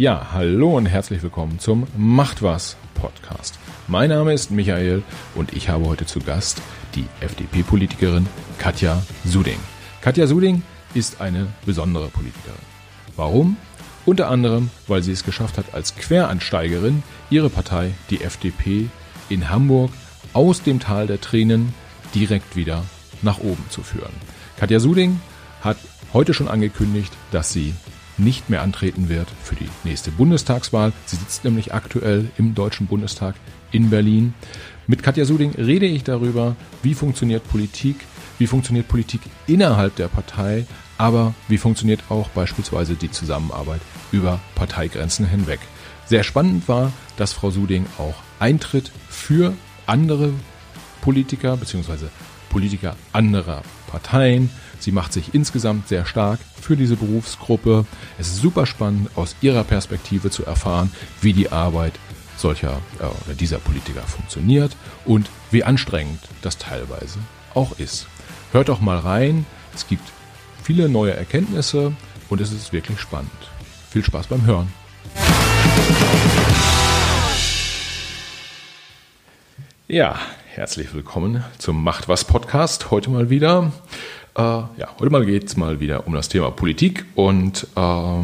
Ja, hallo und herzlich willkommen zum Macht was Podcast. Mein Name ist Michael und ich habe heute zu Gast die FDP-Politikerin Katja Suding. Katja Suding ist eine besondere Politikerin. Warum? Unter anderem, weil sie es geschafft hat, als Queransteigerin ihre Partei, die FDP, in Hamburg aus dem Tal der Tränen direkt wieder nach oben zu führen. Katja Suding hat heute schon angekündigt, dass sie nicht mehr antreten wird für die nächste Bundestagswahl. Sie sitzt nämlich aktuell im Deutschen Bundestag in Berlin. Mit Katja Suding rede ich darüber, wie funktioniert Politik, wie funktioniert Politik innerhalb der Partei, aber wie funktioniert auch beispielsweise die Zusammenarbeit über Parteigrenzen hinweg. Sehr spannend war, dass Frau Suding auch eintritt für andere Politiker bzw. Politiker anderer Parteien. Sie macht sich insgesamt sehr stark für diese Berufsgruppe. Es ist super spannend, aus ihrer Perspektive zu erfahren, wie die Arbeit solcher äh, dieser Politiker funktioniert und wie anstrengend das teilweise auch ist. Hört doch mal rein. Es gibt viele neue Erkenntnisse und es ist wirklich spannend. Viel Spaß beim Hören. Ja, herzlich willkommen zum Macht was Podcast. Heute mal wieder. Äh, ja, heute mal geht es mal wieder um das Thema Politik und äh,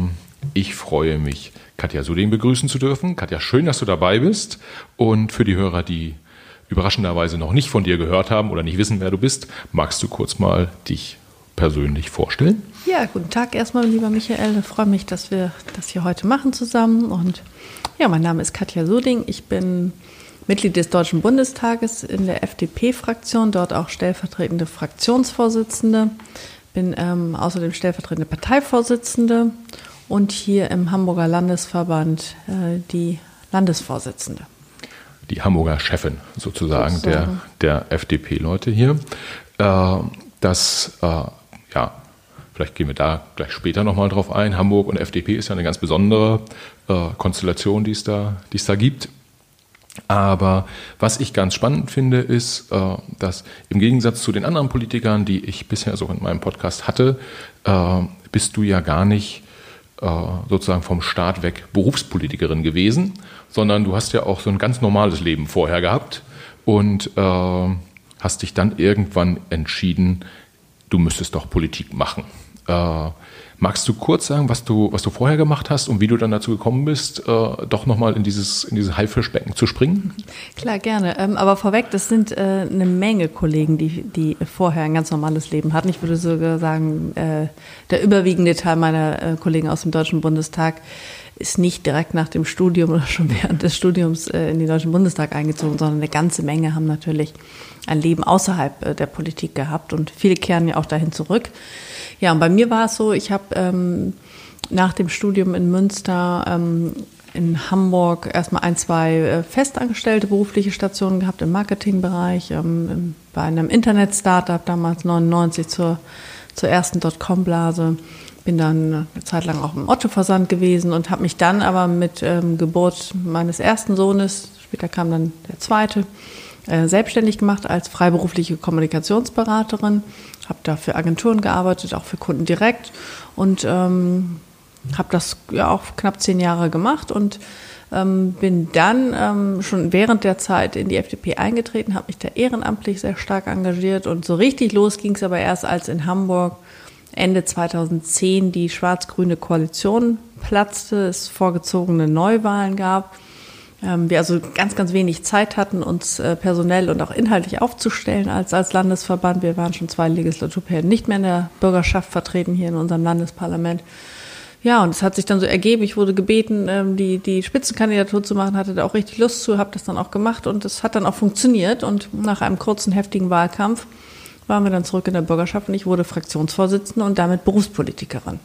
ich freue mich, Katja Suding begrüßen zu dürfen. Katja, schön, dass du dabei bist. Und für die Hörer, die überraschenderweise noch nicht von dir gehört haben oder nicht wissen, wer du bist, magst du kurz mal dich persönlich vorstellen? Ja, guten Tag erstmal, lieber Michael. Ich freue mich, dass wir das hier heute machen zusammen. Und ja, mein Name ist Katja Suding. Ich bin Mitglied des Deutschen Bundestages in der FDP-Fraktion, dort auch stellvertretende Fraktionsvorsitzende. Bin ähm, außerdem stellvertretende Parteivorsitzende und hier im Hamburger Landesverband äh, die Landesvorsitzende. Die Hamburger Chefin sozusagen, sozusagen. der, der FDP-Leute hier. Äh, das, äh, ja, vielleicht gehen wir da gleich später nochmal drauf ein. Hamburg und FDP ist ja eine ganz besondere äh, Konstellation, die es da, die es da gibt. Aber was ich ganz spannend finde, ist, äh, dass im Gegensatz zu den anderen Politikern, die ich bisher so in meinem Podcast hatte, äh, bist du ja gar nicht äh, sozusagen vom Staat weg Berufspolitikerin gewesen, sondern du hast ja auch so ein ganz normales Leben vorher gehabt und hast dich dann irgendwann entschieden, du müsstest doch Politik machen. Magst du kurz sagen, was du, was du vorher gemacht hast und wie du dann dazu gekommen bist, äh, doch nochmal in dieses, in dieses Haifischbecken zu springen? Klar, gerne. Ähm, aber vorweg, das sind äh, eine Menge Kollegen, die, die vorher ein ganz normales Leben hatten. Ich würde sogar sagen, äh, der überwiegende Teil meiner äh, Kollegen aus dem Deutschen Bundestag ist nicht direkt nach dem Studium oder schon während des Studiums äh, in den Deutschen Bundestag eingezogen, sondern eine ganze Menge haben natürlich ein Leben außerhalb äh, der Politik gehabt und viele kehren ja auch dahin zurück. Ja, und bei mir war es so, ich habe ähm, nach dem Studium in Münster ähm, in Hamburg erstmal ein, zwei äh, festangestellte berufliche Stationen gehabt im Marketingbereich, ähm, bei einem Internet-Startup damals 99 zur, zur ersten Dotcom-Blase. Bin dann eine Zeit lang auch im Otto-Versand gewesen und habe mich dann aber mit ähm, Geburt meines ersten Sohnes, später kam dann der zweite, äh, selbstständig gemacht als freiberufliche Kommunikationsberaterin, habe da für Agenturen gearbeitet, auch für Kunden direkt. Und ähm, habe das ja auch knapp zehn Jahre gemacht und ähm, bin dann ähm, schon während der Zeit in die FDP eingetreten, habe mich da ehrenamtlich sehr stark engagiert. Und so richtig los ging es aber erst, als in Hamburg Ende 2010 die schwarz-grüne Koalition platzte, es vorgezogene Neuwahlen gab wir also ganz, ganz wenig Zeit hatten, uns äh, personell und auch inhaltlich aufzustellen als, als Landesverband. Wir waren schon zwei Legislaturperioden nicht mehr in der Bürgerschaft vertreten hier in unserem Landesparlament. Ja, und es hat sich dann so ergeben, ich wurde gebeten, ähm, die, die Spitzenkandidatur zu machen, hatte da auch richtig Lust zu, habe das dann auch gemacht und es hat dann auch funktioniert. Und nach einem kurzen, heftigen Wahlkampf waren wir dann zurück in der Bürgerschaft und ich wurde Fraktionsvorsitzende und damit Berufspolitikerin.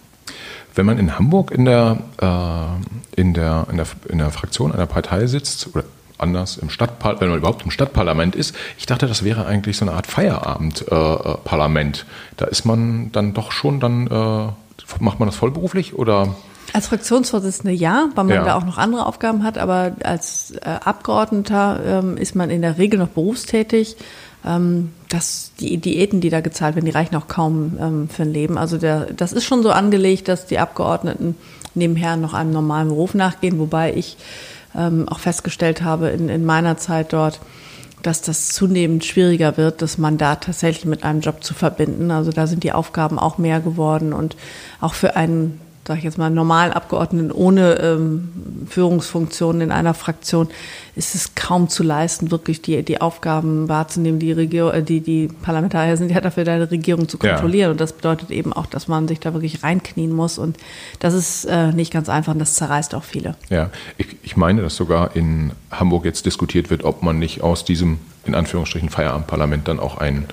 Wenn man in Hamburg in der, äh, in der, in der, in der Fraktion einer Partei sitzt, oder anders im Stadtparlament, wenn man überhaupt im Stadtparlament ist, ich dachte, das wäre eigentlich so eine Art Feierabendparlament. Äh, da ist man dann doch schon, dann äh, macht man das vollberuflich oder? Als Fraktionsvorsitzende ja, weil man ja. da auch noch andere Aufgaben hat, aber als äh, Abgeordneter ähm, ist man in der Regel noch berufstätig ähm, dass die Diäten, die da gezahlt werden, die reichen auch kaum ähm, für ein Leben. Also der, das ist schon so angelegt, dass die Abgeordneten nebenher noch einem normalen Beruf nachgehen, wobei ich ähm, auch festgestellt habe in, in meiner Zeit dort, dass das zunehmend schwieriger wird, das Mandat tatsächlich mit einem Job zu verbinden. Also da sind die Aufgaben auch mehr geworden und auch für einen sage ich jetzt mal, normalen Abgeordneten ohne ähm, Führungsfunktionen in einer Fraktion ist es kaum zu leisten, wirklich die, die Aufgaben wahrzunehmen, die, Regierung, äh, die die Parlamentarier sind ja dafür, deine Regierung zu kontrollieren. Ja. Und das bedeutet eben auch, dass man sich da wirklich reinknien muss. Und das ist äh, nicht ganz einfach und das zerreißt auch viele. Ja, ich, ich meine, dass sogar in Hamburg jetzt diskutiert wird, ob man nicht aus diesem, in Anführungsstrichen, Feierabendparlament dann auch einen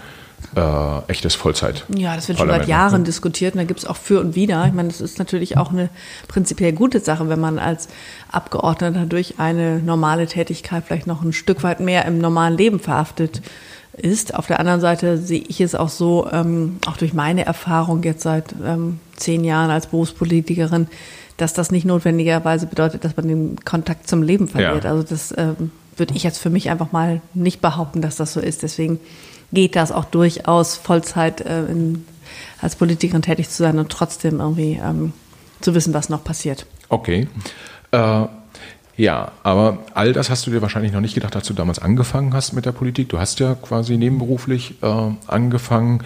äh, echtes Vollzeit. Ja, das wird schon seit Jahren diskutiert und da gibt es auch für und wider. Ich meine, das ist natürlich auch eine prinzipiell gute Sache, wenn man als Abgeordneter durch eine normale Tätigkeit vielleicht noch ein Stück weit mehr im normalen Leben verhaftet ist. Auf der anderen Seite sehe ich es auch so, ähm, auch durch meine Erfahrung jetzt seit ähm, zehn Jahren als Berufspolitikerin, dass das nicht notwendigerweise bedeutet, dass man den Kontakt zum Leben verliert. Ja. Also das ähm, würde ich jetzt für mich einfach mal nicht behaupten, dass das so ist. Deswegen geht das auch durchaus Vollzeit äh, in, als Politikerin tätig zu sein und trotzdem irgendwie ähm, zu wissen, was noch passiert. Okay. Äh, ja, aber all das hast du dir wahrscheinlich noch nicht gedacht, als du damals angefangen hast mit der Politik. Du hast ja quasi nebenberuflich äh, angefangen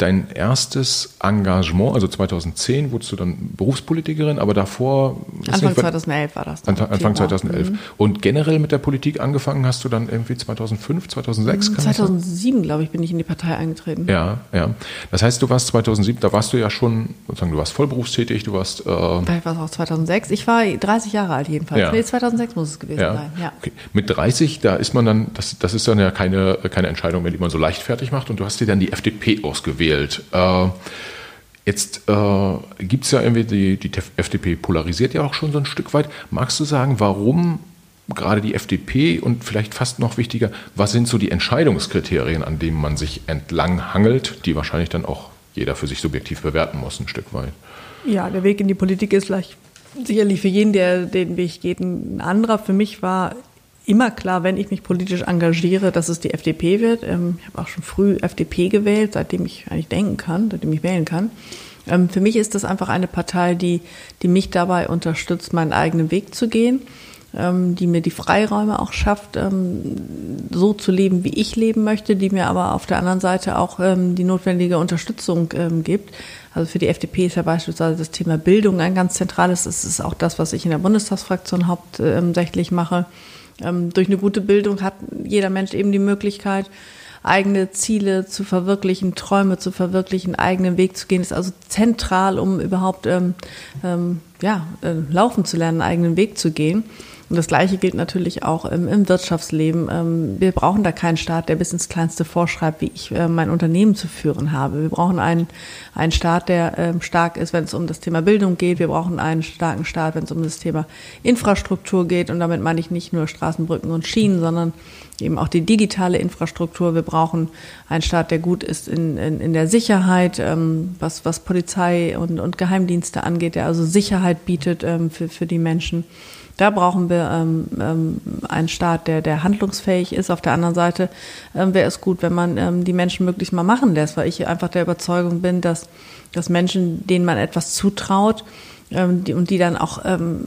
dein erstes Engagement, also 2010 wurdest du dann Berufspolitikerin, aber davor... Anfang nicht, 2011 war das. Dann, Anfang 2011. Mhm. Und generell mit der Politik angefangen hast du dann irgendwie 2005, 2006? 2007, glaube ich, bin ich in die Partei eingetreten. Ja, ja. Das heißt, du warst 2007, da warst du ja schon, sozusagen, du warst vollberufstätig, du warst... Äh, Vielleicht war es auch 2006. Ich war 30 Jahre alt jedenfalls. Ja. Nee, 2006 muss es gewesen ja. sein. Ja. Okay. Mit 30, da ist man dann, das, das ist dann ja keine, keine Entscheidung mehr, die man so leichtfertig macht und du hast dir dann die FDP ausgewählt gewählt. Äh, jetzt äh, gibt es ja irgendwie, die, die FDP polarisiert ja auch schon so ein Stück weit. Magst du sagen, warum gerade die FDP und vielleicht fast noch wichtiger, was sind so die Entscheidungskriterien, an denen man sich entlang hangelt, die wahrscheinlich dann auch jeder für sich subjektiv bewerten muss, ein Stück weit? Ja, der Weg in die Politik ist vielleicht sicherlich für jeden, der den Weg geht, ein anderer. Für mich war immer klar, wenn ich mich politisch engagiere, dass es die FDP wird. Ähm, ich habe auch schon früh FDP gewählt, seitdem ich eigentlich denken kann, seitdem ich wählen kann. Ähm, für mich ist das einfach eine Partei, die, die mich dabei unterstützt, meinen eigenen Weg zu gehen, ähm, die mir die Freiräume auch schafft, so zu leben, wie ich leben möchte, die mir aber auf der anderen Seite auch die notwendige Unterstützung gibt. Also für die FDP ist ja beispielsweise das Thema Bildung ein ganz zentrales. Das ist auch das, was ich in der Bundestagsfraktion hauptsächlich mache. Ähm, durch eine gute Bildung hat jeder Mensch eben die Möglichkeit, eigene Ziele zu verwirklichen, Träume zu verwirklichen, eigenen Weg zu gehen. Ist also zentral, um überhaupt ähm, ähm, ja, äh, laufen zu lernen, einen eigenen Weg zu gehen. Und das Gleiche gilt natürlich auch im, im Wirtschaftsleben. Ähm, wir brauchen da keinen Staat, der bis ins Kleinste vorschreibt, wie ich äh, mein Unternehmen zu führen habe. Wir brauchen einen, einen Staat, der ähm, stark ist, wenn es um das Thema Bildung geht. Wir brauchen einen starken Staat, wenn es um das Thema Infrastruktur geht. Und damit meine ich nicht nur Straßen, Brücken und Schienen, sondern eben auch die digitale Infrastruktur. Wir brauchen einen Staat, der gut ist in, in, in der Sicherheit, ähm, was, was Polizei und, und Geheimdienste angeht, der also Sicherheit bietet für, für die Menschen. Da brauchen wir ähm, ähm, einen Staat, der, der handlungsfähig ist. Auf der anderen Seite ähm, wäre es gut, wenn man ähm, die Menschen möglichst mal machen lässt, weil ich einfach der Überzeugung bin, dass, dass Menschen, denen man etwas zutraut, ähm, die, und die dann auch ähm,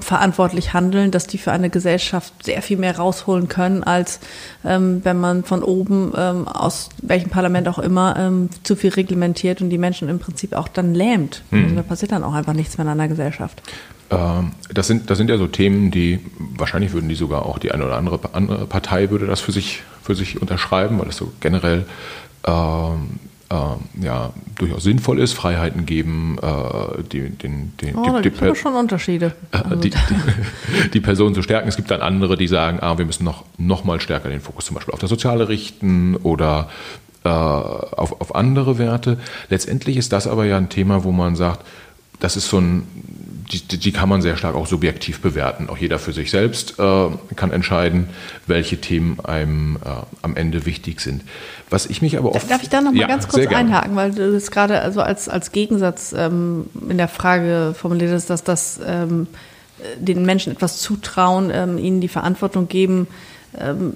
verantwortlich handeln, dass die für eine Gesellschaft sehr viel mehr rausholen können, als ähm, wenn man von oben ähm, aus welchem Parlament auch immer ähm, zu viel reglementiert und die Menschen im Prinzip auch dann lähmt. Hm. Also da passiert dann auch einfach nichts mehr in einer Gesellschaft. Ähm, das sind, das sind ja so Themen, die wahrscheinlich würden die sogar auch die eine oder andere, andere Partei würde das für sich, für sich unterschreiben, weil das so generell ähm, äh, ja, durchaus sinnvoll ist, Freiheiten geben, äh, die, den, den, oh, die, die, schon Unterschiede. Äh, die, die, die, Person zu stärken. Es gibt dann andere, die sagen, ah, wir müssen noch, noch mal stärker den Fokus zum Beispiel auf das Soziale richten oder äh, auf, auf andere Werte. Letztendlich ist das aber ja ein Thema, wo man sagt, das ist so ein die, die kann man sehr stark auch subjektiv bewerten. Auch jeder für sich selbst äh, kann entscheiden, welche Themen einem äh, am Ende wichtig sind. Was ich mich aber oft. Darf ich da noch mal ja, ganz kurz einhaken, weil du das gerade also als, als Gegensatz ähm, in der Frage formuliert hast, dass das ähm, den Menschen etwas zutrauen, ähm, ihnen die Verantwortung geben, ähm,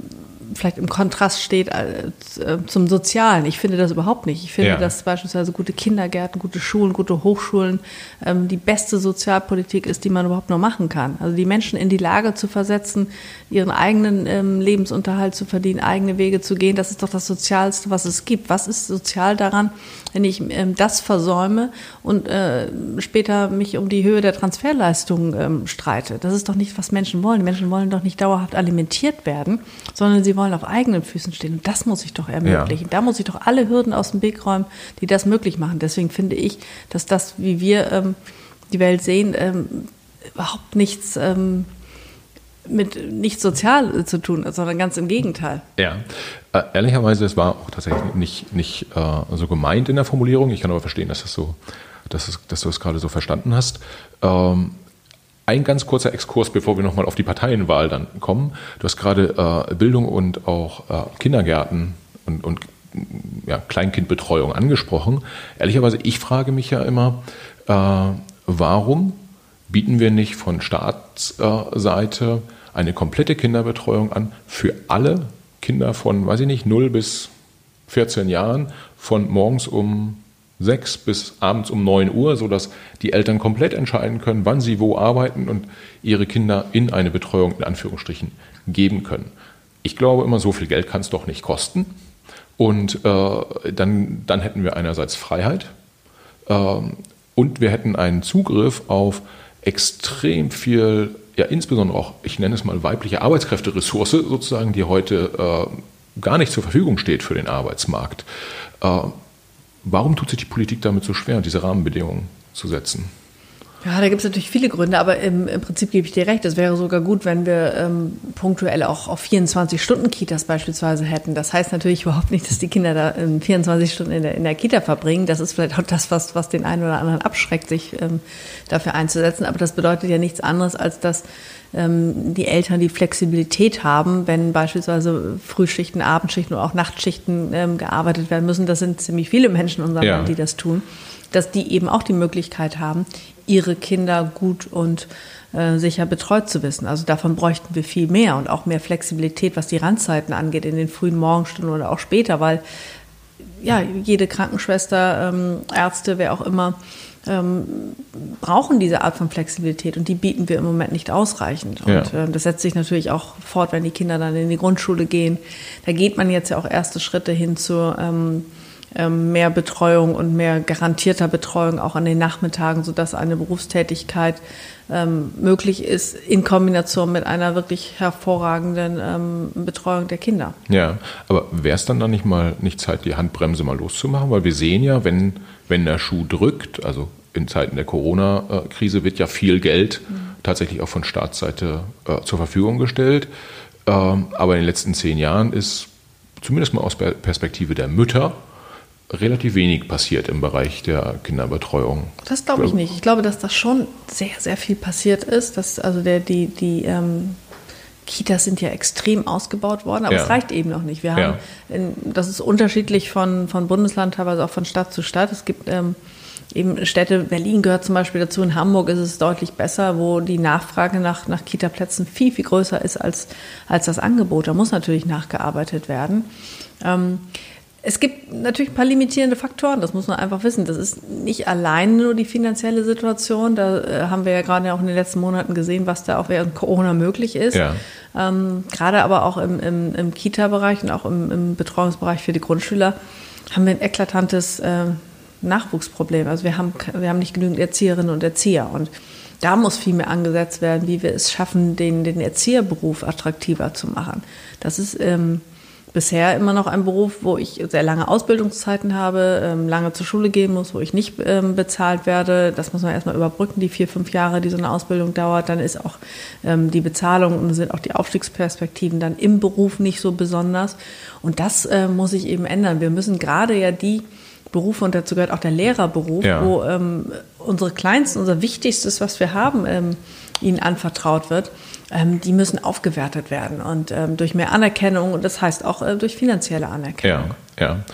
vielleicht im Kontrast steht äh, zum Sozialen. Ich finde das überhaupt nicht. Ich finde, ja. dass beispielsweise gute Kindergärten, gute Schulen, gute Hochschulen ähm, die beste Sozialpolitik ist, die man überhaupt noch machen kann. Also die Menschen in die Lage zu versetzen, ihren eigenen ähm, Lebensunterhalt zu verdienen, eigene Wege zu gehen, das ist doch das Sozialste, was es gibt. Was ist sozial daran, wenn ich ähm, das versäume und äh, später mich um die Höhe der Transferleistungen ähm, streite? Das ist doch nicht, was Menschen wollen. Die Menschen wollen doch nicht dauerhaft alimentiert werden, sondern sie wollen auf eigenen Füßen stehen. Und das muss ich doch ermöglichen. Ja. Da muss ich doch alle Hürden aus dem Weg räumen, die das möglich machen. Deswegen finde ich, dass das, wie wir ähm, die Welt sehen, ähm, überhaupt nichts ähm, mit nichts sozial zu tun, sondern ganz im Gegenteil. Ja, äh, ehrlicherweise, es war auch tatsächlich nicht, nicht äh, so gemeint in der Formulierung. Ich kann aber verstehen, dass, das so, dass du es gerade so verstanden hast. Ähm, ein ganz kurzer Exkurs, bevor wir nochmal auf die Parteienwahl dann kommen. Du hast gerade äh, Bildung und auch äh, Kindergärten und, und ja, Kleinkindbetreuung angesprochen. Ehrlicherweise, ich frage mich ja immer, äh, warum bieten wir nicht von Staatsseite eine komplette Kinderbetreuung an für alle Kinder von, weiß ich nicht, 0 bis 14 Jahren, von morgens um sechs bis abends um neun Uhr, sodass die Eltern komplett entscheiden können, wann sie wo arbeiten und ihre Kinder in eine Betreuung in Anführungsstrichen geben können. Ich glaube immer, so viel Geld kann es doch nicht kosten. Und äh, dann, dann hätten wir einerseits Freiheit äh, und wir hätten einen Zugriff auf extrem viel, ja insbesondere auch, ich nenne es mal weibliche Arbeitskräfteressource sozusagen, die heute äh, gar nicht zur Verfügung steht für den Arbeitsmarkt. Warum tut sich die Politik damit so schwer, diese Rahmenbedingungen zu setzen? Ja, da gibt es natürlich viele Gründe, aber im, im, Prinzip gebe ich dir recht. Es wäre sogar gut, wenn wir ähm, punktuell auch auf 24-Stunden-Kitas beispielsweise hätten. Das heißt natürlich überhaupt nicht, dass die Kinder da ähm, 24 Stunden in der, in der, Kita verbringen. Das ist vielleicht auch das, was, was den einen oder anderen abschreckt, sich ähm, dafür einzusetzen. Aber das bedeutet ja nichts anderes, als dass ähm, die Eltern die Flexibilität haben, wenn beispielsweise Frühschichten, Abendschichten oder auch Nachtschichten ähm, gearbeitet werden müssen. Das sind ziemlich viele Menschen in unserem ja. Land, die das tun dass die eben auch die Möglichkeit haben, ihre Kinder gut und äh, sicher betreut zu wissen. Also davon bräuchten wir viel mehr und auch mehr Flexibilität, was die Randzeiten angeht, in den frühen Morgenstunden oder auch später, weil ja, jede Krankenschwester, ähm, Ärzte, wer auch immer, ähm, brauchen diese Art von Flexibilität und die bieten wir im Moment nicht ausreichend. Und ja. äh, das setzt sich natürlich auch fort, wenn die Kinder dann in die Grundschule gehen. Da geht man jetzt ja auch erste Schritte hin zu ähm, ähm, mehr Betreuung und mehr garantierter Betreuung auch an den Nachmittagen, sodass eine Berufstätigkeit ähm, möglich ist in Kombination mit einer wirklich hervorragenden ähm, Betreuung der Kinder. Ja, aber wäre es dann dann nicht mal nicht Zeit, die Handbremse mal loszumachen? Weil wir sehen ja, wenn, wenn der Schuh drückt, also in Zeiten der Corona-Krise wird ja viel Geld mhm. tatsächlich auch von Staatsseite äh, zur Verfügung gestellt. Ähm, aber in den letzten zehn Jahren ist zumindest mal aus Perspektive der Mütter relativ wenig passiert im Bereich der Kinderbetreuung. Das glaube ich nicht. Ich glaube, dass das schon sehr, sehr viel passiert ist. Dass, also der, die, die ähm, Kitas sind ja extrem ausgebaut worden, aber ja. es reicht eben noch nicht. Wir haben, ja. in, das ist unterschiedlich von, von Bundesland, teilweise auch von Stadt zu Stadt. Es gibt ähm, eben Städte, Berlin gehört zum Beispiel dazu, in Hamburg ist es deutlich besser, wo die Nachfrage nach, nach Kita-Plätzen viel, viel größer ist als, als das Angebot. Da muss natürlich nachgearbeitet werden. Ähm, es gibt natürlich ein paar limitierende Faktoren, das muss man einfach wissen. Das ist nicht allein nur die finanzielle Situation. Da äh, haben wir ja gerade auch in den letzten Monaten gesehen, was da auch während Corona möglich ist. Ja. Ähm, gerade aber auch im, im, im Kita-Bereich und auch im, im, Betreuungsbereich für die Grundschüler haben wir ein eklatantes äh, Nachwuchsproblem. Also wir haben, wir haben nicht genügend Erzieherinnen und Erzieher. Und da muss viel mehr angesetzt werden, wie wir es schaffen, den, den Erzieherberuf attraktiver zu machen. Das ist ähm, bisher immer noch ein Beruf, wo ich sehr lange Ausbildungszeiten habe, ähm, lange zur Schule gehen muss, wo ich nicht ähm, bezahlt werde. Das muss man erstmal überbrücken, die vier, fünf Jahre, die so eine Ausbildung dauert. Dann ist auch ähm, die Bezahlung und sind auch die Aufstiegsperspektiven dann im Beruf nicht so besonders. Und das muss sich eben ändern. Wir müssen gerade ja die Berufe, und dazu gehört auch der Lehrerberuf, ja. wo ähm, unsere kleinsten, unser Wichtigstes, was wir haben, ähm, ihnen anvertraut wird, ähm, die müssen aufgewertet werden und ähm, durch mehr Anerkennung und das heißt auch äh, durch finanzielle Anerkennung. Ja, ja.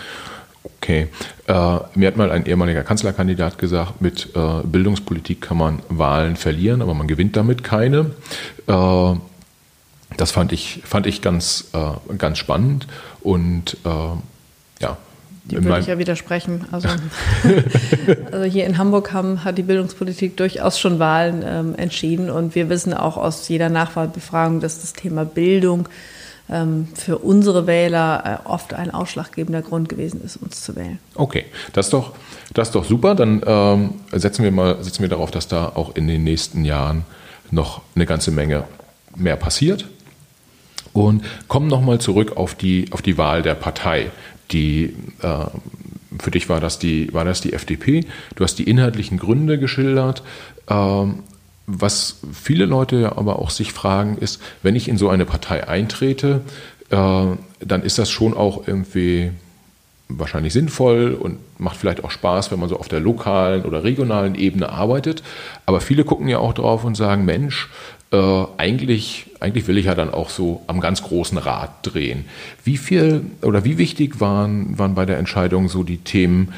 Okay. Äh, mir hat mal ein ehemaliger Kanzlerkandidat gesagt, mit äh, Bildungspolitik kann man Wahlen verlieren, aber man gewinnt damit keine. Äh, das fand ich, fand ich ganz, äh, ganz spannend und äh, ja. Die würde ich ja widersprechen. Also, also, hier in Hamburg haben, hat die Bildungspolitik durchaus schon Wahlen ähm, entschieden und wir wissen auch aus jeder Nachwahlbefragung, dass das Thema Bildung ähm, für unsere Wähler äh, oft ein ausschlaggebender Grund gewesen ist, uns zu wählen. Okay, das ist doch, das ist doch super. Dann ähm, setzen wir mal setzen wir darauf, dass da auch in den nächsten Jahren noch eine ganze Menge mehr passiert. Und kommen nochmal zurück auf die, auf die Wahl der Partei. Die, äh, für dich war das, die, war das die FDP. Du hast die inhaltlichen Gründe geschildert. Ähm, was viele Leute aber auch sich fragen, ist, wenn ich in so eine Partei eintrete, äh, dann ist das schon auch irgendwie wahrscheinlich sinnvoll und macht vielleicht auch Spaß, wenn man so auf der lokalen oder regionalen Ebene arbeitet. Aber viele gucken ja auch drauf und sagen, Mensch, äh, eigentlich, eigentlich will ich ja dann auch so am ganz großen Rad drehen. Wie viel oder wie wichtig waren, waren bei der Entscheidung so die Themen,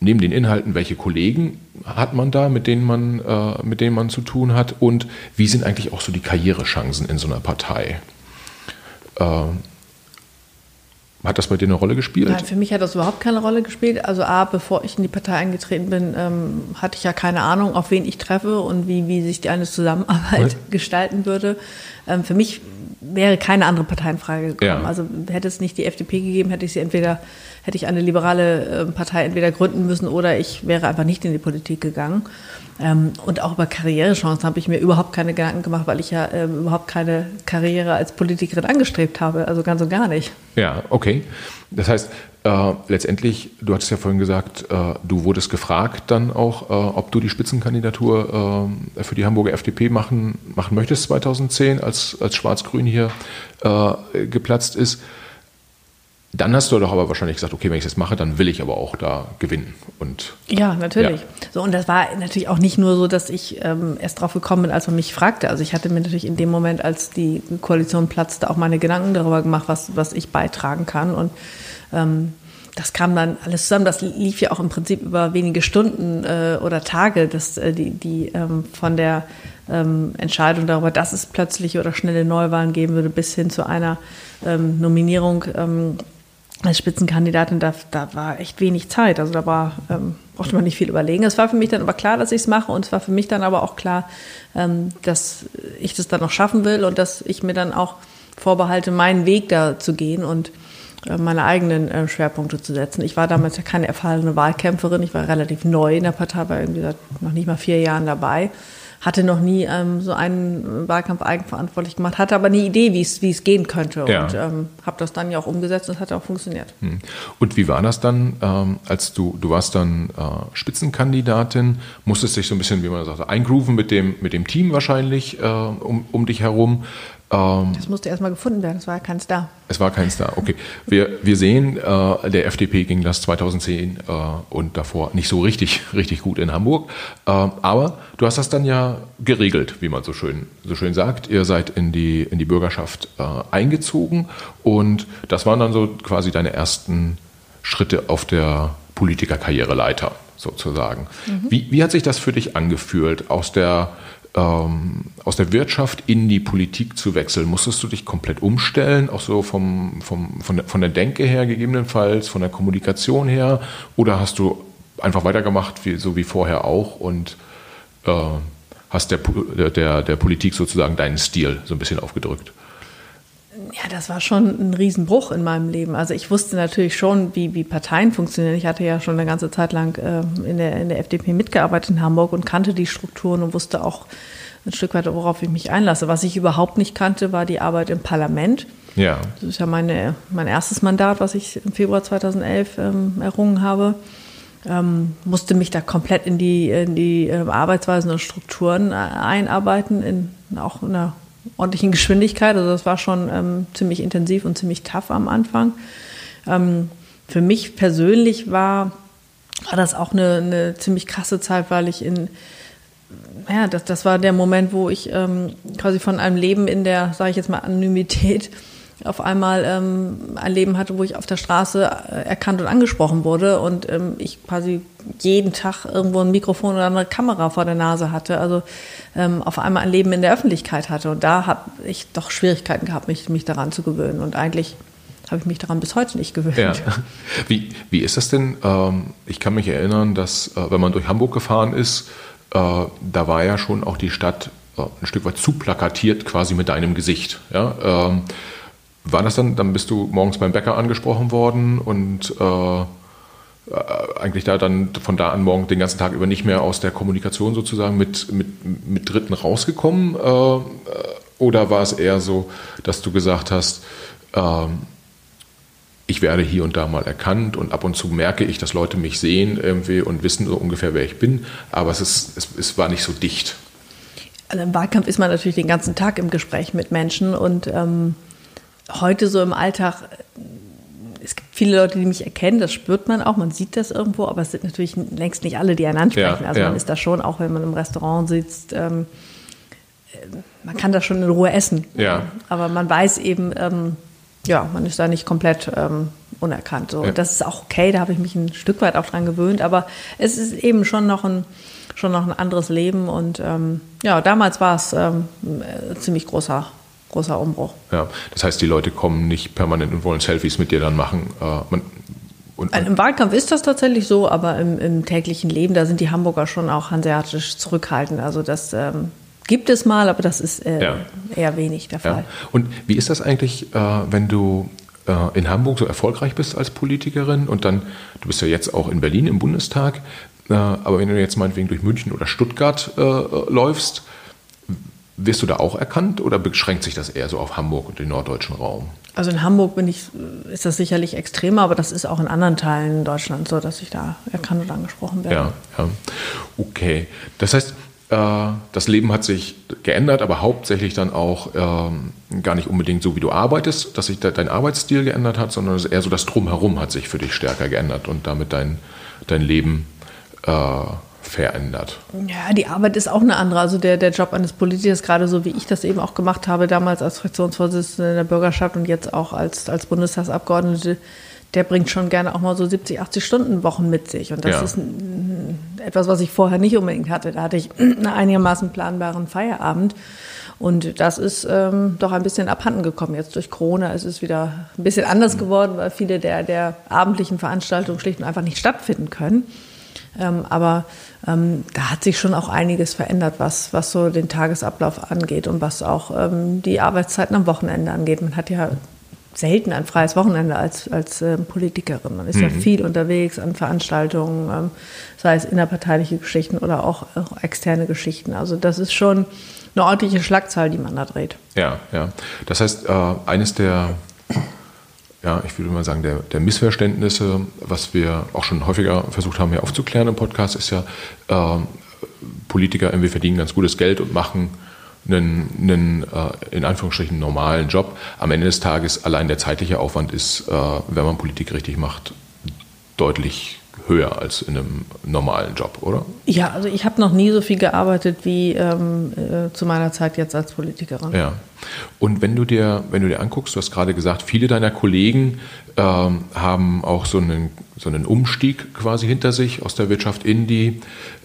neben den Inhalten, welche Kollegen hat man da, mit denen man, äh, mit denen man zu tun hat und wie sind eigentlich auch so die Karrierechancen in so einer Partei? Äh, hat das bei dir eine Rolle gespielt? Nein, für mich hat das überhaupt keine Rolle gespielt. Also A, bevor ich in die Partei eingetreten bin, ähm, hatte ich ja keine Ahnung, auf wen ich treffe und wie, wie sich die eine Zusammenarbeit Was? gestalten würde. Ähm, für mich wäre keine andere Partei in Frage gekommen. Ja. Also hätte es nicht die FDP gegeben, hätte ich sie entweder, hätte ich eine liberale äh, Partei entweder gründen müssen oder ich wäre einfach nicht in die Politik gegangen. Ähm, und auch über Karrierechancen habe ich mir überhaupt keine Gedanken gemacht, weil ich ja ähm, überhaupt keine Karriere als Politikerin angestrebt habe. Also ganz und gar nicht. Ja, okay. Das heißt, äh, letztendlich, du hattest ja vorhin gesagt, äh, du wurdest gefragt dann auch, äh, ob du die Spitzenkandidatur äh, für die Hamburger FDP machen, machen möchtest 2010, als, als Schwarz-Grün hier äh, geplatzt ist. Dann hast du doch aber wahrscheinlich gesagt, okay, wenn ich das mache, dann will ich aber auch da gewinnen. Und, ja, natürlich. Ja. So, und das war natürlich auch nicht nur so, dass ich ähm, erst drauf gekommen bin, als man mich fragte. Also ich hatte mir natürlich in dem Moment, als die Koalition platzte, auch meine Gedanken darüber gemacht, was, was ich beitragen kann. Und ähm, das kam dann alles zusammen. Das lief ja auch im Prinzip über wenige Stunden äh, oder Tage, dass äh, die, die ähm, von der ähm, Entscheidung darüber, dass es plötzliche oder schnelle Neuwahlen geben würde, bis hin zu einer ähm, Nominierung ähm, als Spitzenkandidatin, da, da war echt wenig Zeit. Also da war, ähm, brauchte man nicht viel überlegen. Es war für mich dann aber klar, dass ich es mache und es war für mich dann aber auch klar, ähm, dass ich das dann noch schaffen will und dass ich mir dann auch vorbehalte, meinen Weg da zu gehen und äh, meine eigenen äh, Schwerpunkte zu setzen. Ich war damals ja keine erfahrene Wahlkämpferin, ich war relativ neu in der Partei, war irgendwie seit noch nicht mal vier Jahren dabei hatte noch nie ähm, so einen Wahlkampf eigenverantwortlich gemacht, hatte aber eine Idee, wie es wie es gehen könnte ja. und ähm, habe das dann ja auch umgesetzt und es hat auch funktioniert. Hm. Und wie war das dann, ähm, als du du warst dann äh, Spitzenkandidatin, musstest dich so ein bisschen, wie man sagt, eingrooven mit dem mit dem Team wahrscheinlich äh, um, um dich herum. Ähm, das musste erstmal gefunden werden, es war keins da. Es war keins da, okay. Wir, wir sehen, äh, der FDP ging das 2010 äh, und davor nicht so richtig, richtig gut in Hamburg. Äh, aber du hast das dann ja geregelt, wie man so schön, so schön sagt. Ihr seid in die, in die Bürgerschaft äh, eingezogen und das waren dann so quasi deine ersten Schritte auf der Politikerkarriereleiter sozusagen. Mhm. Wie, wie hat sich das für dich angefühlt, aus der ähm, aus der Wirtschaft in die Politik zu wechseln? Musstest du dich komplett umstellen, auch so vom, vom, von, der, von der Denke her gegebenenfalls, von der Kommunikation her? Oder hast du einfach weitergemacht, wie, so wie vorher auch und äh, hast der, der, der Politik sozusagen deinen Stil so ein bisschen aufgedrückt? Ja, das war schon ein Riesenbruch in meinem Leben. Also ich wusste natürlich schon, wie, wie Parteien funktionieren. Ich hatte ja schon eine ganze Zeit lang äh, in, der, in der FDP mitgearbeitet in Hamburg und kannte die Strukturen und wusste auch ein Stück weit, worauf ich mich einlasse. Was ich überhaupt nicht kannte, war die Arbeit im Parlament. Ja. Das ist ja meine, mein erstes Mandat, was ich im Februar 2011 ähm, errungen habe. Ähm, musste mich da komplett in die, in die äh, Arbeitsweisen und Strukturen äh, einarbeiten, in auch einer ordentlichen Geschwindigkeit. Also das war schon ähm, ziemlich intensiv und ziemlich tough am Anfang. Ähm, für mich persönlich war, war das auch eine, eine ziemlich krasse Zeit, weil ich in ja, das, das war der Moment, wo ich ähm, quasi von einem Leben in der, sage ich jetzt mal, Anonymität auf einmal ähm, ein Leben hatte, wo ich auf der Straße äh, erkannt und angesprochen wurde und ähm, ich quasi jeden Tag irgendwo ein Mikrofon oder eine Kamera vor der Nase hatte. Also ähm, auf einmal ein Leben in der Öffentlichkeit hatte. Und da habe ich doch Schwierigkeiten gehabt, mich, mich daran zu gewöhnen. Und eigentlich habe ich mich daran bis heute nicht gewöhnt. Ja. Wie, wie ist das denn? Ähm, ich kann mich erinnern, dass äh, wenn man durch Hamburg gefahren ist, äh, da war ja schon auch die Stadt ein Stück weit zu plakatiert quasi mit deinem Gesicht. Ja? War das dann, dann bist du morgens beim Bäcker angesprochen worden und äh, eigentlich da dann von da an morgen den ganzen Tag über nicht mehr aus der Kommunikation sozusagen mit, mit, mit Dritten rausgekommen? Äh, oder war es eher so, dass du gesagt hast, ähm, ich werde hier und da mal erkannt und ab und zu merke ich, dass Leute mich sehen irgendwie und wissen so ungefähr, wer ich bin, aber es, ist, es, es war nicht so dicht. Also Im Wahlkampf ist man natürlich den ganzen Tag im Gespräch mit Menschen und ähm, heute so im Alltag, es gibt viele Leute, die mich erkennen, das spürt man auch, man sieht das irgendwo, aber es sind natürlich längst nicht alle, die einen ansprechen. Ja, also ja. man ist da schon, auch wenn man im Restaurant sitzt, ähm, äh, man kann da schon in Ruhe essen. Ja. Aber man weiß eben, ähm, ja, man ist da nicht komplett ähm, unerkannt. So. Ja. Das ist auch okay, da habe ich mich ein Stück weit auch dran gewöhnt, aber es ist eben schon noch ein, schon noch ein anderes Leben und ähm, ja, damals war es ähm, äh, ziemlich großer, großer Umbruch. Ja, das heißt, die Leute kommen nicht permanent und wollen Selfies mit dir dann machen. Äh, man, und, Im Wahlkampf ist das tatsächlich so, aber im, im, täglichen Leben, da sind die Hamburger schon auch hanseatisch zurückhaltend. Also das ähm, gibt es mal, aber das ist äh, ja. eher wenig der Fall. Ja. Und wie ist das eigentlich, äh, wenn du äh, in Hamburg so erfolgreich bist als Politikerin und dann, du bist ja jetzt auch in Berlin im Bundestag, äh, aber wenn du jetzt meinetwegen durch München oder Stuttgart äh, läufst, wirst du da auch erkannt oder beschränkt sich das eher so auf Hamburg und den norddeutschen Raum? Also in Hamburg bin ich, ist das sicherlich extremer, aber das ist auch in anderen Teilen Deutschlands so, dass ich da erkannt und angesprochen werde. Ja, ja. Okay. Das heißt, äh, das Leben hat sich geändert, aber hauptsächlich dann auch ähm, gar nicht unbedingt so, wie du arbeitest, dass sich dein Arbeitsstil geändert hat, sondern eher so das Drumherum hat sich für dich stärker geändert und damit dein, dein Leben äh, verändert. Ja, die Arbeit ist auch eine andere. Also der, der Job eines Politikers, gerade so wie ich das eben auch gemacht habe, damals als Fraktionsvorsitzende der Bürgerschaft und jetzt auch als, als Bundestagsabgeordnete, der bringt schon gerne auch mal so 70, 80 Stunden Wochen mit sich. Und das ja. ist etwas, was ich vorher nicht unbedingt hatte. Da hatte ich einen einigermaßen planbaren Feierabend. Und das ist ähm, doch ein bisschen abhanden gekommen. Jetzt durch Corona ist es wieder ein bisschen anders geworden, weil viele der, der abendlichen Veranstaltungen schlicht und einfach nicht stattfinden können. Ähm, aber ähm, da hat sich schon auch einiges verändert, was, was so den Tagesablauf angeht und was auch ähm, die Arbeitszeiten am Wochenende angeht. Man hat ja selten ein freies Wochenende als, als äh, Politikerin. Man ist mhm. ja viel unterwegs an Veranstaltungen, ähm, sei es innerparteiliche Geschichten oder auch, auch, externe Geschichten. Also das ist schon eine ordentliche Schlagzahl, die man da dreht. Ja, ja. Das heißt, äh, eines der, ja, ich würde mal sagen, der, der, Missverständnisse, was wir auch schon häufiger versucht haben, hier aufzuklären im Podcast, ist ja, äh, Politiker irgendwie verdienen ganz gutes Geld und machen einen, einen äh, in Anführungsstrichen normalen Job. Am Ende des Tages allein der zeitliche Aufwand ist, äh, wenn man Politik richtig macht, deutlich höher als in einem normalen Job, oder? Ja, also ich habe noch nie so viel gearbeitet wie ähm, äh, zu meiner Zeit jetzt als Politikerin. Ja. Und wenn du dir, wenn du dir anguckst, du hast gerade gesagt, viele deiner Kollegen ähm, haben auch so einen, so einen Umstieg quasi hinter sich aus der Wirtschaft in die,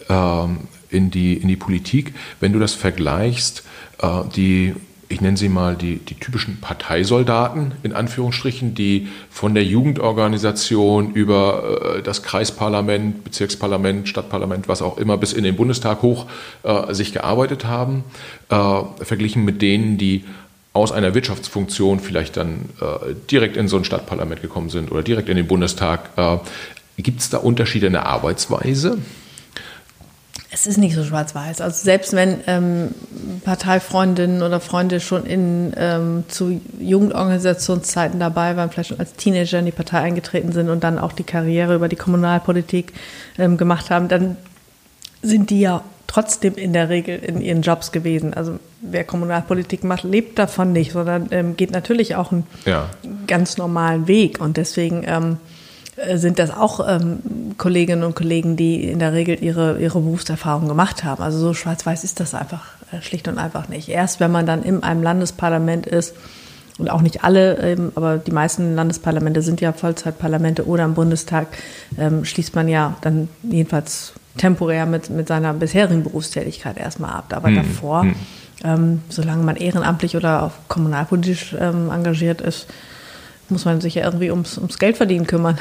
ähm, in die, in die Politik. Wenn du das vergleichst, äh, die, ich nenne sie mal die, die typischen Parteisoldaten, in Anführungsstrichen, die von der Jugendorganisation über äh, das Kreisparlament, Bezirksparlament, Stadtparlament, was auch immer, bis in den Bundestag hoch äh, sich gearbeitet haben, äh, verglichen mit denen, die aus einer Wirtschaftsfunktion vielleicht dann äh, direkt in so ein Stadtparlament gekommen sind oder direkt in den Bundestag. Äh, Gibt es da Unterschiede in der Arbeitsweise? Es ist nicht so schwarz-weiß. Also selbst wenn ähm, Parteifreundinnen oder Freunde schon in, ähm, zu Jugendorganisationszeiten dabei waren, vielleicht schon als Teenager in die Partei eingetreten sind und dann auch die Karriere über die Kommunalpolitik ähm, gemacht haben, dann sind die ja trotzdem in der Regel in ihren Jobs gewesen. Also wer Kommunalpolitik macht, lebt davon nicht, sondern ähm, geht natürlich auch einen ja. ganz normalen Weg. Und deswegen ähm, äh, sind das auch ähm, Kolleginnen und Kollegen, die in der Regel ihre, ihre Berufserfahrung gemacht haben. Also so schwarz-weiß ist das einfach äh, schlicht und einfach nicht. Erst wenn man dann in einem Landesparlament ist und auch nicht alle, ähm, aber die meisten Landesparlamente sind ja Vollzeitparlamente oder im Bundestag ähm, schließt man ja dann jedenfalls temporär mit, mit seiner bisherigen Berufstätigkeit erstmal ab. Aber hm. davor, hm. Ähm, solange man ehrenamtlich oder auch kommunalpolitisch ähm, engagiert ist, muss man sich ja irgendwie ums, ums Geld verdienen kümmern.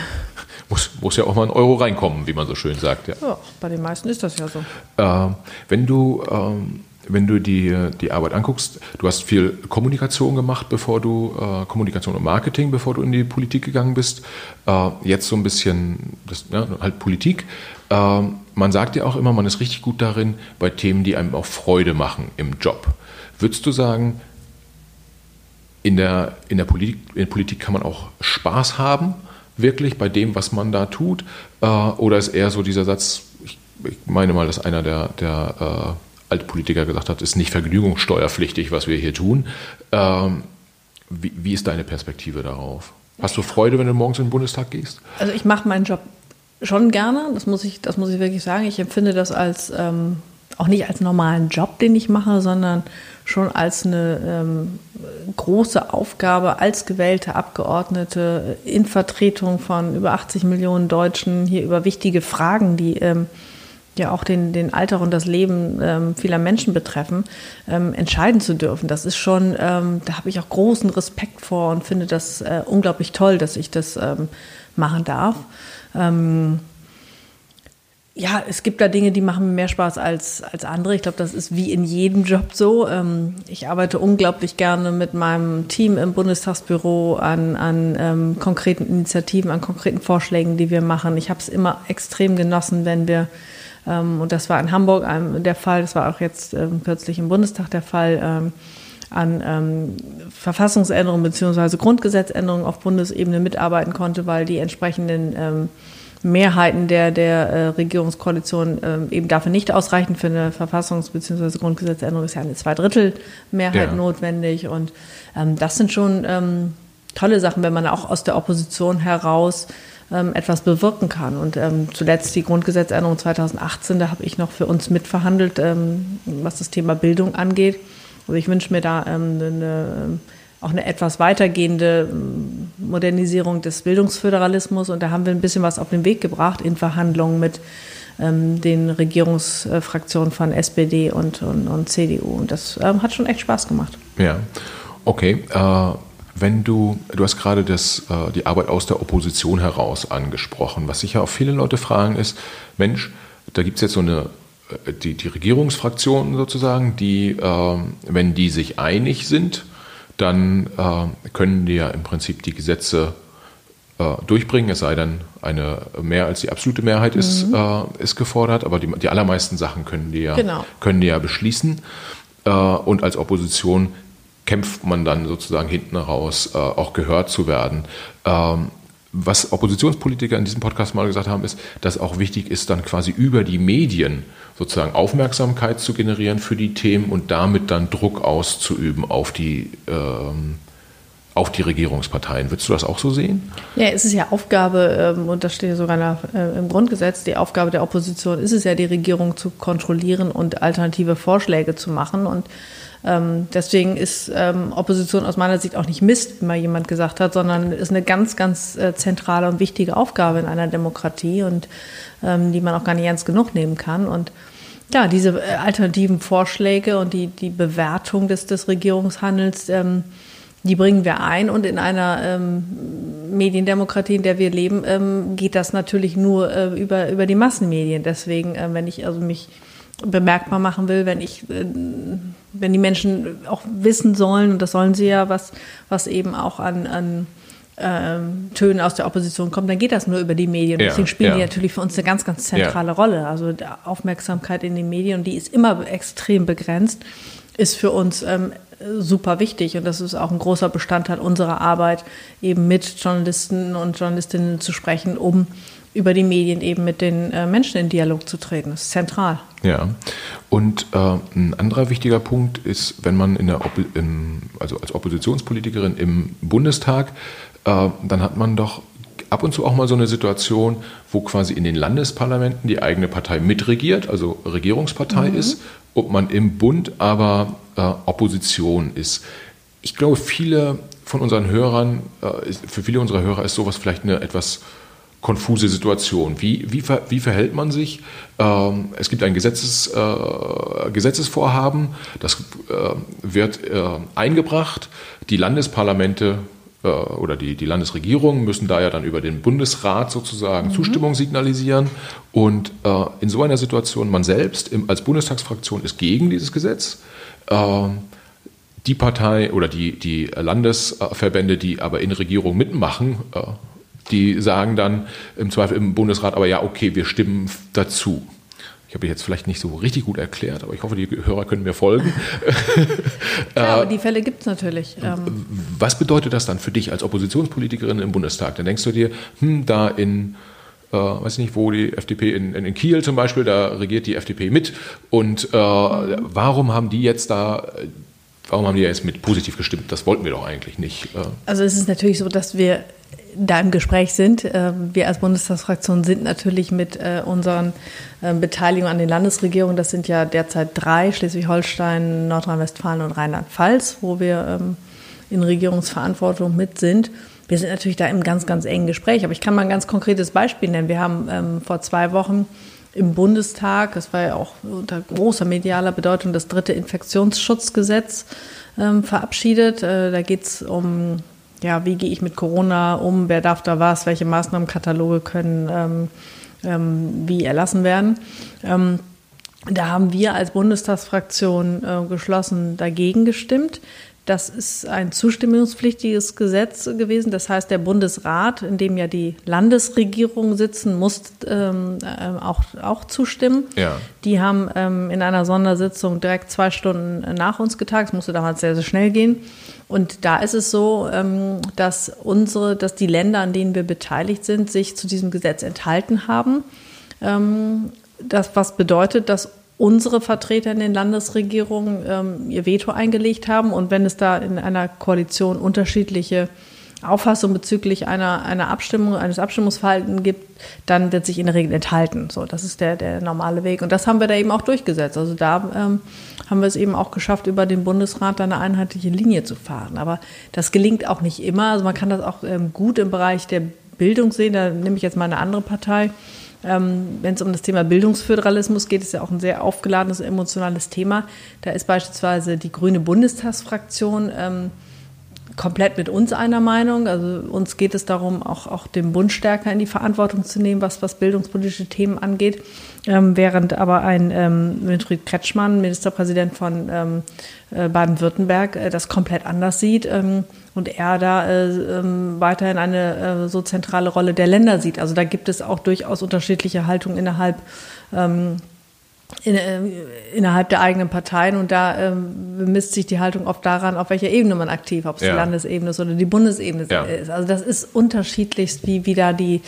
Muss, muss ja auch mal ein Euro reinkommen, wie man so schön sagt. Ja, ja bei den meisten ist das ja so. Äh, wenn du ähm, wenn du die, die Arbeit anguckst, du hast viel Kommunikation gemacht, bevor du äh, Kommunikation und Marketing, bevor du in die Politik gegangen bist. Äh, jetzt so ein bisschen das, ja, halt Politik. Äh, man sagt ja auch immer, man ist richtig gut darin bei Themen, die einem auch Freude machen im Job. Würdest du sagen, in der, in der, Politik, in der Politik kann man auch Spaß haben, wirklich bei dem, was man da tut? Äh, oder ist eher so dieser Satz, ich, ich meine mal, dass einer der, der äh, Altpolitiker gesagt hat, ist nicht vergnügungssteuerpflichtig, was wir hier tun. Ähm, wie, wie, ist deine Perspektive darauf? Hast du Freude, wenn du morgens in den Bundestag gehst? Also ich mache meinen Job schon gerne, das muss ich, das muss ich wirklich sagen. Ich empfinde das als ähm, auch nicht als normalen Job, den ich mache, sondern schon als eine ähm, große Aufgabe als gewählte Abgeordnete in Vertretung von über 80 Millionen Deutschen hier über wichtige Fragen, die ähm, ja auch den, den Alltag und das Leben ähm, vieler Menschen betreffen, ähm, entscheiden zu dürfen. Das ist schon, ähm, da habe ich auch großen Respekt vor und finde das äh, unglaublich toll, dass ich das ähm, machen darf. Ähm, ja, es gibt da Dinge, die machen mir mehr Spaß als, als andere. Ich glaube, das ist wie in jedem Job so. Ähm, ich arbeite unglaublich gerne mit meinem Team im Bundestagsbüro an, an ähm, konkreten Initiativen, an konkreten Vorschlägen, die wir machen. Ich habe es immer extrem genossen, wenn wir ähm, und das war in Hamburg ähm, der Fall, das war auch jetzt ähm, kürzlich im Bundestag der Fall, an Verfassungsänderungen bzw. Grundgesetzänderungen auf Bundesebene mitarbeiten konnte, weil die entsprechenden Mehrheiten der, der äh, Regierungskoalition ähm, eben dafür nicht ausreichen. Für eine Verfassungs- bzw. Grundgesetzänderung ist ja eine Zweidrittelmehrheit ja. notwendig. Und ähm, das sind schon ähm, tolle Sachen, wenn man auch aus der Opposition heraus ähm, etwas bewirken kann. Und ähm, zuletzt die Grundgesetzänderung 2018, da habe ich noch für uns mitverhandelt, ähm, was das Thema Bildung angeht. Also ich wünsche mir da ähm, eine, auch eine etwas weitergehende ähm, Modernisierung des Bildungsföderalismus. Und da haben wir ein bisschen was auf den Weg gebracht in Verhandlungen mit den Regierungsfraktionen von SPD und, und, und CDU. Und das hat schon echt Spaß gemacht. Ja, okay. Äh wenn du, du hast gerade das, äh, die Arbeit aus der Opposition heraus angesprochen. Was sicher auch viele Leute fragen ist, Mensch, da gibt es jetzt so eine, äh, die, die Regierungsfraktionen sozusagen, die, äh, wenn die sich einig sind, dann äh, können die ja im Prinzip die Gesetze äh, durchbringen, es sei denn, eine mehr als die absolute Mehrheit mhm. ist, äh, ist gefordert, aber die, die allermeisten Sachen können die ja, genau. können die ja beschließen. und als Opposition kämpft man dann sozusagen hinten raus, äh, auch gehört zu werden. Ähm, was Oppositionspolitiker in diesem Podcast mal gesagt haben, ist, dass auch wichtig ist, dann quasi über die Medien sozusagen Aufmerksamkeit zu generieren für die Themen und damit dann Druck auszuüben auf die, ähm, auf die Regierungsparteien. Würdest du das auch so sehen? Ja, es ist ja Aufgabe, ähm, und das steht ja sogar nach, äh, im Grundgesetz, die Aufgabe der Opposition ist es ja, die Regierung zu kontrollieren und alternative Vorschläge zu machen. Und ähm, deswegen ist ähm, Opposition aus meiner Sicht auch nicht Mist, wie mal jemand gesagt hat, sondern ist eine ganz, ganz äh, zentrale und wichtige Aufgabe in einer Demokratie und ähm, die man auch gar nicht ernst genug nehmen kann. Und ja, diese äh, alternativen Vorschläge und die, die Bewertung des, des Regierungshandels, ähm, die bringen wir ein. Und in einer ähm, Mediendemokratie, in der wir leben, ähm, geht das natürlich nur äh, über, über die Massenmedien. Deswegen, äh, wenn ich also mich bemerkbar machen will, wenn ich, äh, wenn die Menschen auch wissen sollen, und das sollen sie ja, was, was eben auch an, an ähm, Tönen aus der Opposition kommt, dann geht das nur über die Medien. Ja, Deswegen spielen ja. die natürlich für uns eine ganz, ganz zentrale ja. Rolle. Also die Aufmerksamkeit in den Medien, die ist immer extrem begrenzt, ist für uns ähm, super wichtig. Und das ist auch ein großer Bestandteil unserer Arbeit, eben mit Journalisten und Journalistinnen zu sprechen, um über die Medien eben mit den äh, Menschen in Dialog zu treten. Das ist zentral. Ja, und äh, ein anderer wichtiger Punkt ist, wenn man in der Oppo im, also als Oppositionspolitikerin im Bundestag, äh, dann hat man doch ab und zu auch mal so eine Situation, wo quasi in den Landesparlamenten die eigene Partei mitregiert, also Regierungspartei mhm. ist, ob man im Bund aber äh, Opposition ist. Ich glaube, viele von unseren Hörern, äh, für viele unserer Hörer ist sowas vielleicht eine etwas konfuse Situation. Wie, wie, wie verhält man sich? Ähm, es gibt ein Gesetzes, äh, Gesetzesvorhaben, das äh, wird äh, eingebracht. Die Landesparlamente äh, oder die, die Landesregierungen müssen da ja dann über den Bundesrat sozusagen mhm. Zustimmung signalisieren. Und äh, in so einer Situation, man selbst im, als Bundestagsfraktion ist gegen dieses Gesetz. Ähm, die Partei oder die, die Landesverbände, die aber in Regierung mitmachen, äh, die sagen dann im Zweifel im Bundesrat, aber ja, okay, wir stimmen dazu. Ich habe jetzt vielleicht nicht so richtig gut erklärt, aber ich hoffe, die Hörer können mir folgen. ja, aber die Fälle gibt es natürlich. Ähm. Was bedeutet das dann für dich als Oppositionspolitikerin im Bundestag? Dann denkst du dir, hm, da in äh, weiß nicht, wo die FDP in, in, Kiel zum Beispiel, da regiert die FDP mit. Und äh, warum haben die jetzt da warum haben die jetzt mit positiv gestimmt? Das wollten wir doch eigentlich nicht. Äh. Also es ist natürlich so, dass wir da im Gespräch sind. Äh, wir als Bundestagsfraktion sind natürlich mit äh, unseren Beteiligungen an den Landesregierungen, das sind ja derzeit drei, Schleswig-Holstein, Nordrhein-Westfalen und Rheinland-Pfalz, wo wir ähm, in Regierungsverantwortung mit sind. Wir sind natürlich da im ganz, ganz engen Gespräch. Aber ich kann mal ein ganz konkretes Beispiel nennen. Wir haben ähm, vor zwei Wochen im Bundestag, das war ja auch unter großer medialer Bedeutung, das dritte Infektionsschutzgesetz ähm, verabschiedet. Äh, da geht es um, ja, wie gehe ich mit Corona um, wer darf da was, welche Maßnahmenkataloge können ähm, ähm, wie erlassen werden. Ähm, da haben wir als Bundestagsfraktion äh, geschlossen dagegen gestimmt. Das ist ein zustimmungspflichtiges Gesetz gewesen. Das heißt, der Bundesrat, in dem ja die Landesregierungen sitzen, muss ähm, äh, auch, auch zustimmen. Ja. Die haben ähm, in einer Sondersitzung direkt zwei Stunden nach uns getagt. Es musste damals sehr, sehr schnell gehen. Und da ist es so, ähm, dass unsere, dass die Länder, an denen wir beteiligt sind, sich zu diesem Gesetz enthalten haben. Ähm, das was bedeutet, dass unsere Vertreter in den Landesregierungen ähm, ihr Veto eingelegt haben. Und wenn es da in einer Koalition unterschiedliche Auffassungen bezüglich einer, einer Abstimmung, eines Abstimmungsverhaltens gibt, dann wird sich in der Regel enthalten. So, das ist der, der normale Weg. Und das haben wir da eben auch durchgesetzt. Also da ähm, haben wir es eben auch geschafft, über den Bundesrat eine einheitliche Linie zu fahren. Aber das gelingt auch nicht immer. Also man kann das auch ähm, gut im Bereich der Bildung sehen. Da nehme ich jetzt mal eine andere Partei. Ähm, Wenn es um das Thema Bildungsföderalismus geht, ist ja auch ein sehr aufgeladenes, emotionales Thema. Da ist beispielsweise die grüne Bundestagsfraktion ähm, komplett mit uns einer Meinung. Also uns geht es darum, auch, auch den Bund stärker in die Verantwortung zu nehmen, was, was bildungspolitische Themen angeht. Ähm, während aber ein ähm, Winfried Kretschmann, Ministerpräsident von ähm, äh, Baden-Württemberg, äh, das komplett anders sieht ähm, und er da äh, ähm, weiterhin eine äh, so zentrale Rolle der Länder sieht. Also da gibt es auch durchaus unterschiedliche Haltungen innerhalb ähm, in, äh, innerhalb der eigenen Parteien und da ähm, bemisst sich die Haltung oft daran, auf welcher Ebene man aktiv, ob es ja. die Landesebene ist oder die Bundesebene ja. ist. Also das ist unterschiedlichst, wie, wie da die,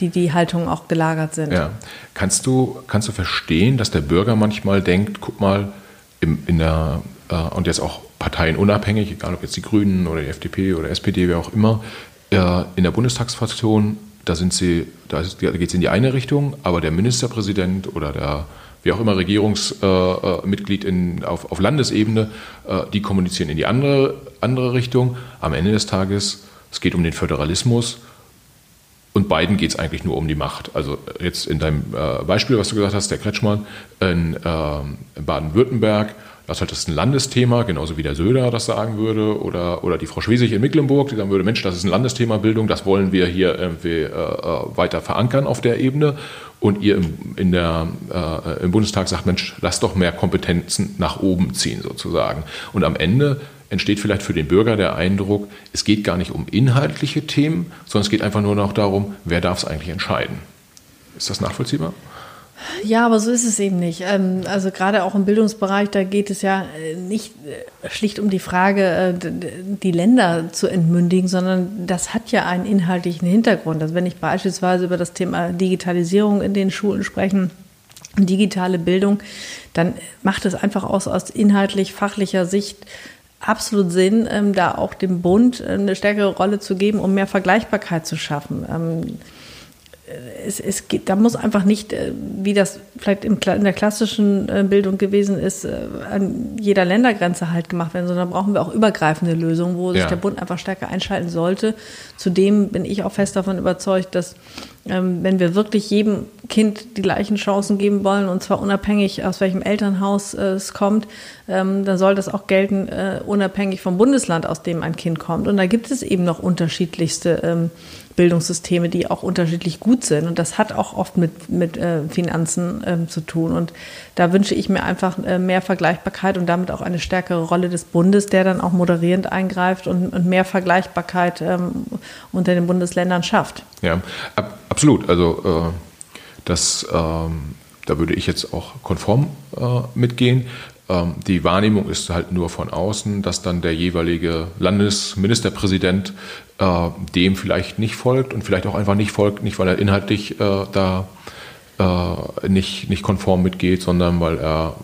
die, die Haltungen auch gelagert sind. Ja. Kannst, du, kannst du verstehen, dass der Bürger manchmal denkt, guck mal, im, in der, äh, und jetzt auch parteienunabhängig, egal ob jetzt die Grünen oder die FDP oder SPD, wer auch immer, äh, in der Bundestagsfraktion, da sind sie, da, da geht es in die eine Richtung, aber der Ministerpräsident oder der wie auch immer Regierungsmitglied äh, auf, auf Landesebene, äh, die kommunizieren in die andere, andere Richtung. Am Ende des Tages, es geht um den Föderalismus und beiden geht es eigentlich nur um die Macht. Also jetzt in deinem äh, Beispiel, was du gesagt hast, der Kretschmann in, ähm, in Baden-Württemberg, das halt das ist ein Landesthema, genauso wie der Söder das sagen würde, oder, oder die Frau Schwesig in Mecklenburg, die sagen würde, Mensch, das ist ein Landesthema Bildung, das wollen wir hier irgendwie äh, äh, weiter verankern auf der Ebene. Und ihr im, in der, äh, im Bundestag sagt, Mensch, lass doch mehr Kompetenzen nach oben ziehen sozusagen. Und am Ende entsteht vielleicht für den Bürger der Eindruck, es geht gar nicht um inhaltliche Themen, sondern es geht einfach nur noch darum, wer darf es eigentlich entscheiden. Ist das nachvollziehbar? Ja, aber so ist es eben nicht. Ähm, also gerade auch im Bildungsbereich, da geht es ja äh, nicht äh, schlicht um die Frage, äh, die Länder zu entmündigen, sondern das hat ja einen inhaltlichen Hintergrund. Also wenn ich beispielsweise über das Thema Digitalisierung in den Schulen spreche, digitale Bildung, dann macht es einfach aus, aus inhaltlich fachlicher Sicht absolut Sinn, ähm, da auch dem Bund eine stärkere Rolle zu geben, um mehr Vergleichbarkeit zu schaffen. Es, es geht, da muss einfach nicht, äh, wie das vielleicht in der klassischen äh, Bildung gewesen ist, äh, an jeder Ländergrenze halt gemacht werden, sondern brauchen wir auch übergreifende Lösungen, wo sich der Bund einfach stärker einschalten sollte. Zudem bin ich auch fest davon überzeugt, dass ähm, wenn wir wirklich jedem Kind die gleichen Chancen geben wollen, und zwar unabhängig aus welchem Elternhaus es kommt, ähm, dann soll das auch gelten, unabhängig vom Bundesland, aus dem ein Kind kommt. Und da gibt es eben noch unterschiedlichste ähm, Bildungssysteme, die auch unterschiedlich gut sind. Und das hat auch oft mit, mit äh, Finanzen ähm, zu tun. Und da wünsche ich mir einfach äh, mehr Vergleichbarkeit und damit auch eine stärkere Rolle des Bundes, der dann auch moderierend eingreift und, und mehr Vergleichbarkeit ähm, unter den Bundesländern schafft. Ja, ab, absolut. Also äh, das, ähm, da würde ich jetzt auch konform äh, mitgehen. Ähm, die Wahrnehmung ist halt nur von außen, dass dann der jeweilige Landesministerpräsident äh, dem vielleicht nicht folgt und vielleicht auch einfach nicht folgt, nicht weil er inhaltlich äh, da äh, nicht, nicht konform mitgeht, sondern weil er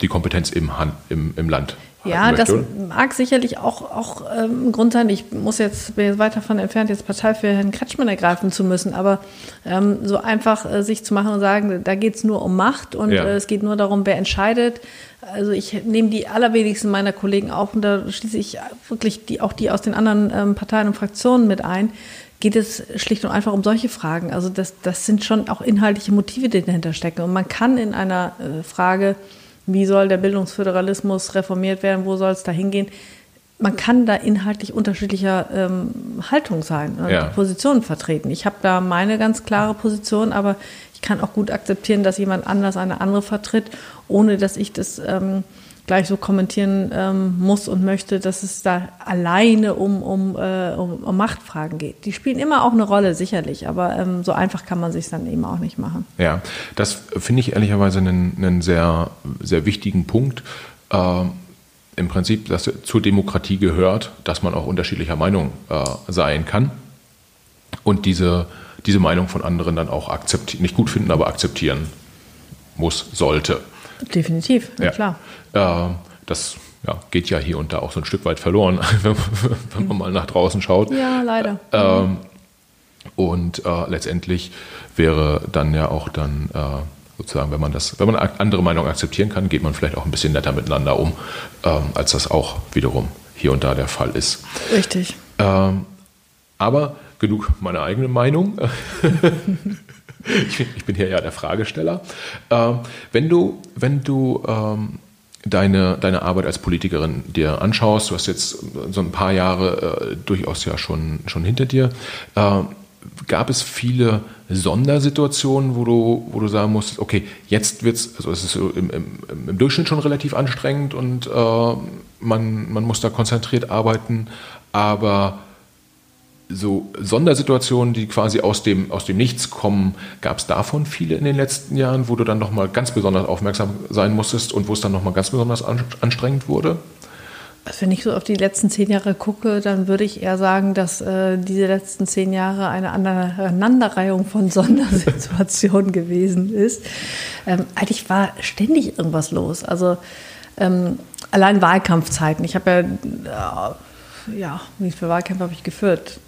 die Kompetenz im, Hand, im, im Land ja, das mag sicherlich auch, auch ähm, ein Grund sein. Ich muss jetzt, bin jetzt weit davon entfernt, jetzt Partei für Herrn Kretschmann ergreifen zu müssen, aber ähm, so einfach äh, sich zu machen und sagen, da geht es nur um Macht und ja. äh, es geht nur darum, wer entscheidet. Also ich nehme die allerwenigsten meiner Kollegen auf und da schließe ich wirklich die, auch die aus den anderen ähm, Parteien und Fraktionen mit ein geht es schlicht und einfach um solche Fragen. Also das, das sind schon auch inhaltliche Motive, die dahinter stecken. Und man kann in einer äh, Frage wie soll der Bildungsföderalismus reformiert werden? Wo soll es da hingehen? Man kann da inhaltlich unterschiedlicher ähm, Haltung sein, und ja. Positionen vertreten. Ich habe da meine ganz klare Position, aber ich kann auch gut akzeptieren, dass jemand anders eine andere vertritt, ohne dass ich das ähm, gleich so kommentieren ähm, muss und möchte, dass es da alleine um, um, äh, um, um, Machtfragen geht. Die spielen immer auch eine Rolle, sicherlich, aber ähm, so einfach kann man sich dann eben auch nicht machen. Ja, das finde ich ehrlicherweise einen, einen sehr, sehr wichtigen Punkt. Ähm, Im Prinzip, dass zur Demokratie gehört, dass man auch unterschiedlicher Meinung äh, sein kann und diese, diese Meinung von anderen dann auch akzeptieren, nicht gut finden, aber akzeptieren muss, sollte. Definitiv, ja. klar. Das ja, geht ja hier und da auch so ein Stück weit verloren, wenn, wenn man mal nach draußen schaut. Ja, leider. Äh, und äh, letztendlich wäre dann ja auch dann äh, sozusagen, wenn man das, wenn man andere Meinungen akzeptieren kann, geht man vielleicht auch ein bisschen netter miteinander um, ähm, als das auch wiederum hier und da der Fall ist. Richtig. Ähm, aber genug meine eigene Meinung. ich, ich, bin hier ja der Fragesteller. Ähm, wenn du, wenn du ähm, deine, deine Arbeit als Politikerin dir anschaust, du hast jetzt so ein paar Jahre äh, durchaus ja schon, schon hinter dir, äh, gab es viele Sondersituationen, wo du, wo du sagen musst, okay, jetzt wird es, also es ist im, im, im, Durchschnitt schon relativ anstrengend und äh, man, man muss da konzentriert arbeiten, aber so Sondersituationen, die quasi aus dem, aus dem Nichts kommen, gab es davon viele in den letzten Jahren, wo du dann nochmal ganz besonders aufmerksam sein musstest und wo es dann nochmal ganz besonders anstrengend wurde? Also wenn ich so auf die letzten zehn Jahre gucke, dann würde ich eher sagen, dass äh, diese letzten zehn Jahre eine Aneinanderreihung von Sondersituationen gewesen ist. Ähm, eigentlich war ständig irgendwas los. Also ähm, allein Wahlkampfzeiten. Ich habe ja, äh, ja, wie viele Wahlkämpfe habe ich geführt?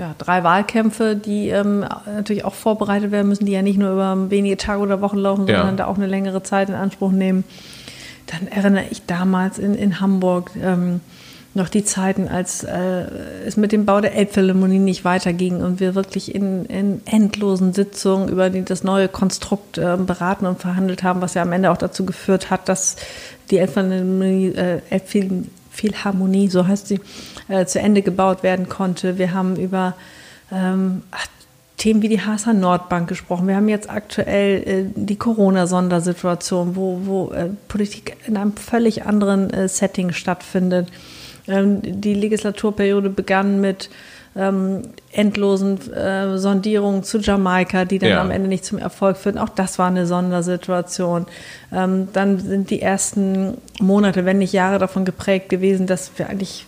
Ja, drei Wahlkämpfe, die ähm, natürlich auch vorbereitet werden müssen, die ja nicht nur über wenige Tage oder Wochen laufen, ja. sondern da auch eine längere Zeit in Anspruch nehmen. Dann erinnere ich damals in, in Hamburg ähm, noch die Zeiten, als äh, es mit dem Bau der Elbphilharmonie nicht weiterging und wir wirklich in, in endlosen Sitzungen über die, das neue Konstrukt äh, beraten und verhandelt haben, was ja am Ende auch dazu geführt hat, dass die Elbphilharmonie, äh, Elbphilharmonie so heißt sie, äh, zu Ende gebaut werden konnte. Wir haben über ähm, Themen wie die HSH Nordbank gesprochen. Wir haben jetzt aktuell äh, die Corona-Sondersituation, wo, wo äh, Politik in einem völlig anderen äh, Setting stattfindet. Ähm, die Legislaturperiode begann mit ähm, endlosen äh, Sondierungen zu Jamaika, die dann ja. am Ende nicht zum Erfolg führen. Auch das war eine Sondersituation. Ähm, dann sind die ersten Monate, wenn nicht Jahre davon geprägt gewesen, dass wir eigentlich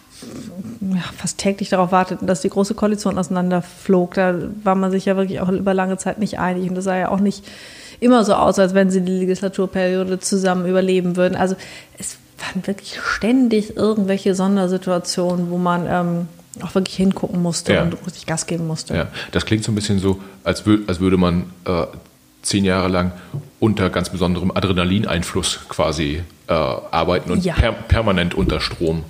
ja, fast täglich darauf warteten, dass die große Koalition auseinanderflog. Da war man sich ja wirklich auch über lange Zeit nicht einig und das sah ja auch nicht immer so aus, als wenn sie die Legislaturperiode zusammen überleben würden. Also es waren wirklich ständig irgendwelche Sondersituationen, wo man ähm, auch wirklich hingucken musste ja. und richtig Gas geben musste. Ja, das klingt so ein bisschen so, als, wür als würde man äh, zehn Jahre lang unter ganz besonderem Adrenalineinfluss quasi äh, arbeiten und ja. per permanent unter Strom.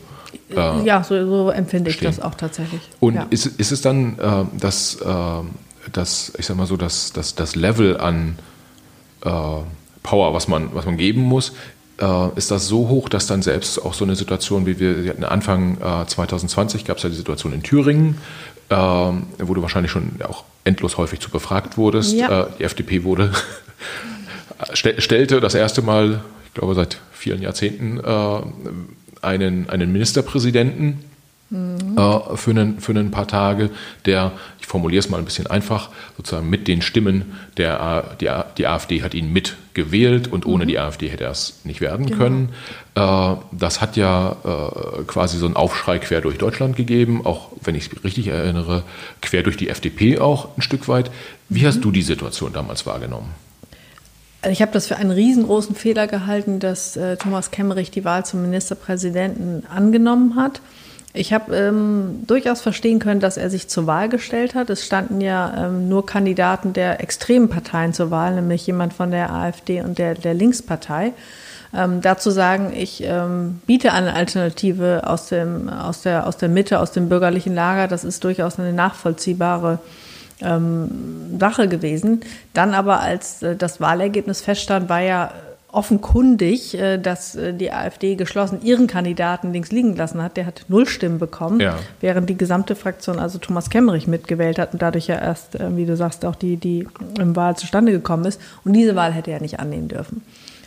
Äh, ja, so, so, empfinde ich stehen. das auch tatsächlich. Und ja. ist, ist es dann äh, das, äh, das, ich sag mal so, das, das, das Level an äh, Power, was man, was man geben muss, ist das so hoch, dass dann selbst auch so eine Situation, wie wir, wir hatten Anfang 2020 gab es ja die Situation in Thüringen, ähm, wo du wahrscheinlich schon auch endlos häufig zu befragt wurdest. Ja. Äh, die FDP wurde stellte das erste Mal, ich glaube seit vielen Jahrzehnten, äh, einen, einen Ministerpräsidenten mhm. äh, für, einen, für ein paar Tage, der, ich formuliere es mal ein bisschen einfach, sozusagen mit den Stimmen der die, die AfD hat ihn mitgewählt und ohne mhm. die AfD hätte er es nicht werden genau. können. Äh, das hat ja äh, quasi so einen Aufschrei quer durch Deutschland gegeben, auch wenn ich es richtig erinnere, quer durch die FDP auch ein Stück weit. Wie mhm. hast du die Situation damals wahrgenommen? Also ich habe das für einen riesengroßen Fehler gehalten, dass äh, Thomas Kemmerich die Wahl zum Ministerpräsidenten angenommen hat. Ich habe ähm, durchaus verstehen können, dass er sich zur Wahl gestellt hat. Es standen ja ähm, nur Kandidaten der extremen Parteien zur Wahl, nämlich jemand von der AfD und der, der Linkspartei. Ähm, dazu sagen, ich ähm, biete eine Alternative aus, dem, aus, der, aus der Mitte, aus dem bürgerlichen Lager. Das ist durchaus eine nachvollziehbare ähm, Sache gewesen. Dann aber, als äh, das Wahlergebnis feststand, war ja offenkundig, äh, dass äh, die AfD geschlossen ihren Kandidaten links liegen lassen hat. Der hat null Stimmen bekommen, ja. während die gesamte Fraktion, also Thomas Kemmerich, mitgewählt hat und dadurch ja erst, äh, wie du sagst, auch die, die Wahl zustande gekommen ist. Und diese Wahl hätte er nicht annehmen dürfen.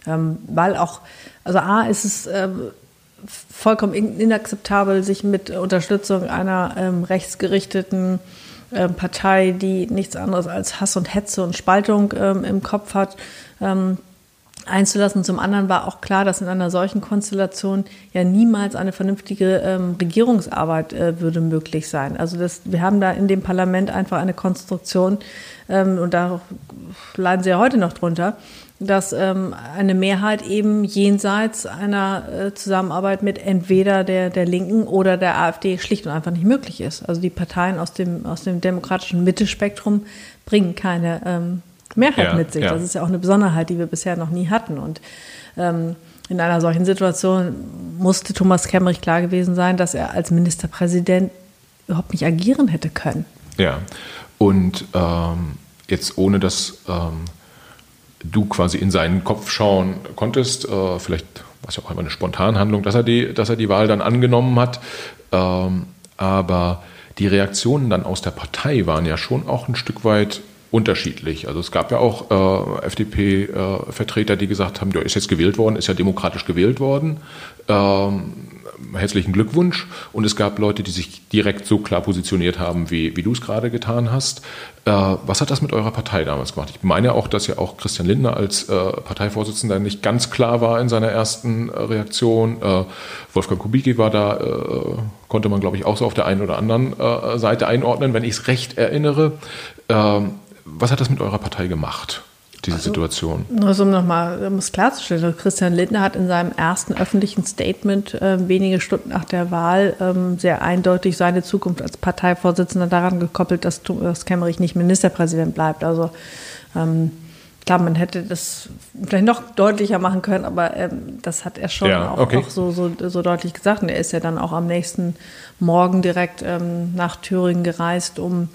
Ähm, weil auch, also A, ist es ähm, vollkommen inakzeptabel, sich mit Unterstützung einer ähm, rechtsgerichteten Partei, die nichts anderes als Hass und Hetze und Spaltung im Kopf hat, ähm, einzulassen. Zum anderen war auch klar, dass in einer solchen Konstellation ja niemals eine vernünftige ähm, Regierungsarbeit äh, würde möglich sein. Also das, wir haben da in dem Parlament einfach eine Konstruktion ähm, und da leiden sie ja heute noch drunter, dass ähm, eine Mehrheit eben jenseits einer äh, Zusammenarbeit mit entweder der, der Linken oder der AfD schlicht und einfach nicht möglich ist. Also die Parteien aus dem, aus dem demokratischen Mittelspektrum bringen keine ähm, Mehrheit ja, mit sich. Ja. Das ist ja auch eine Besonderheit, die wir bisher noch nie hatten. Und ähm, in einer solchen Situation musste Thomas Kemmerich klar gewesen sein, dass er als Ministerpräsident überhaupt nicht agieren hätte können. Ja, und ähm, jetzt ohne dass ähm, du quasi in seinen Kopf schauen konntest. Äh, vielleicht war es ja auch einmal eine Spontanhandlung, dass er die, dass er die Wahl dann angenommen hat. Ähm, aber die Reaktionen dann aus der Partei waren ja schon auch ein Stück weit unterschiedlich. Also es gab ja auch äh, FDP-Vertreter, äh, die gesagt haben, der ist jetzt gewählt worden, ist ja demokratisch gewählt worden. Ähm, herzlichen Glückwunsch. Und es gab Leute, die sich direkt so klar positioniert haben, wie, wie du es gerade getan hast. Äh, was hat das mit eurer Partei damals gemacht? Ich meine auch, dass ja auch Christian Lindner als äh, Parteivorsitzender nicht ganz klar war in seiner ersten äh, Reaktion. Äh, Wolfgang Kubicki war da, äh, konnte man, glaube ich, auch so auf der einen oder anderen äh, Seite einordnen, wenn ich es recht erinnere. Ähm, was hat das mit eurer Partei gemacht? diese also, Situation? Also um nochmal, um es klarzustellen, Christian Lindner hat in seinem ersten öffentlichen Statement äh, wenige Stunden nach der Wahl ähm, sehr eindeutig seine Zukunft als Parteivorsitzender daran gekoppelt, dass, dass Kemmerich nicht Ministerpräsident bleibt. Also ähm, klar, man hätte das vielleicht noch deutlicher machen können, aber ähm, das hat er schon ja, auch, okay. auch so, so, so, deutlich gesagt. Und er ist ja dann auch am nächsten Morgen direkt ähm, nach Thüringen gereist, um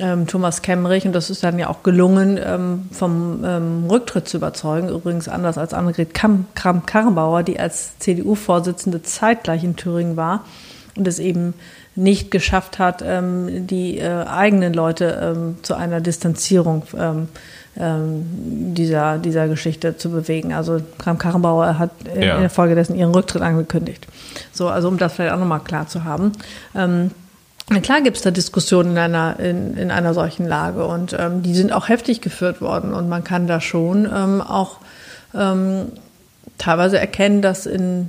ähm, Thomas Kemmerich, und das ist dann ja auch gelungen, ähm, vom ähm, Rücktritt zu überzeugen. Übrigens anders als Annegret Kramp-Karrenbauer, die als CDU-Vorsitzende zeitgleich in Thüringen war und es eben nicht geschafft hat, ähm, die äh, eigenen Leute ähm, zu einer Distanzierung ähm, dieser, dieser Geschichte zu bewegen. Also Kramp-Karrenbauer hat ja. in der Folge dessen ihren Rücktritt angekündigt. So, also um das vielleicht auch nochmal klar zu haben. Na klar gibt es da Diskussionen in einer, in, in einer solchen Lage und ähm, die sind auch heftig geführt worden und man kann da schon ähm, auch ähm, teilweise erkennen, dass in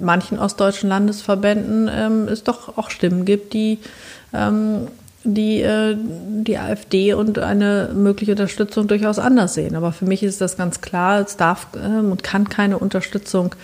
manchen ostdeutschen Landesverbänden ähm, es doch auch Stimmen gibt, die ähm, die äh, die AfD und eine mögliche Unterstützung durchaus anders sehen. Aber für mich ist das ganz klar, es darf ähm, und kann keine Unterstützung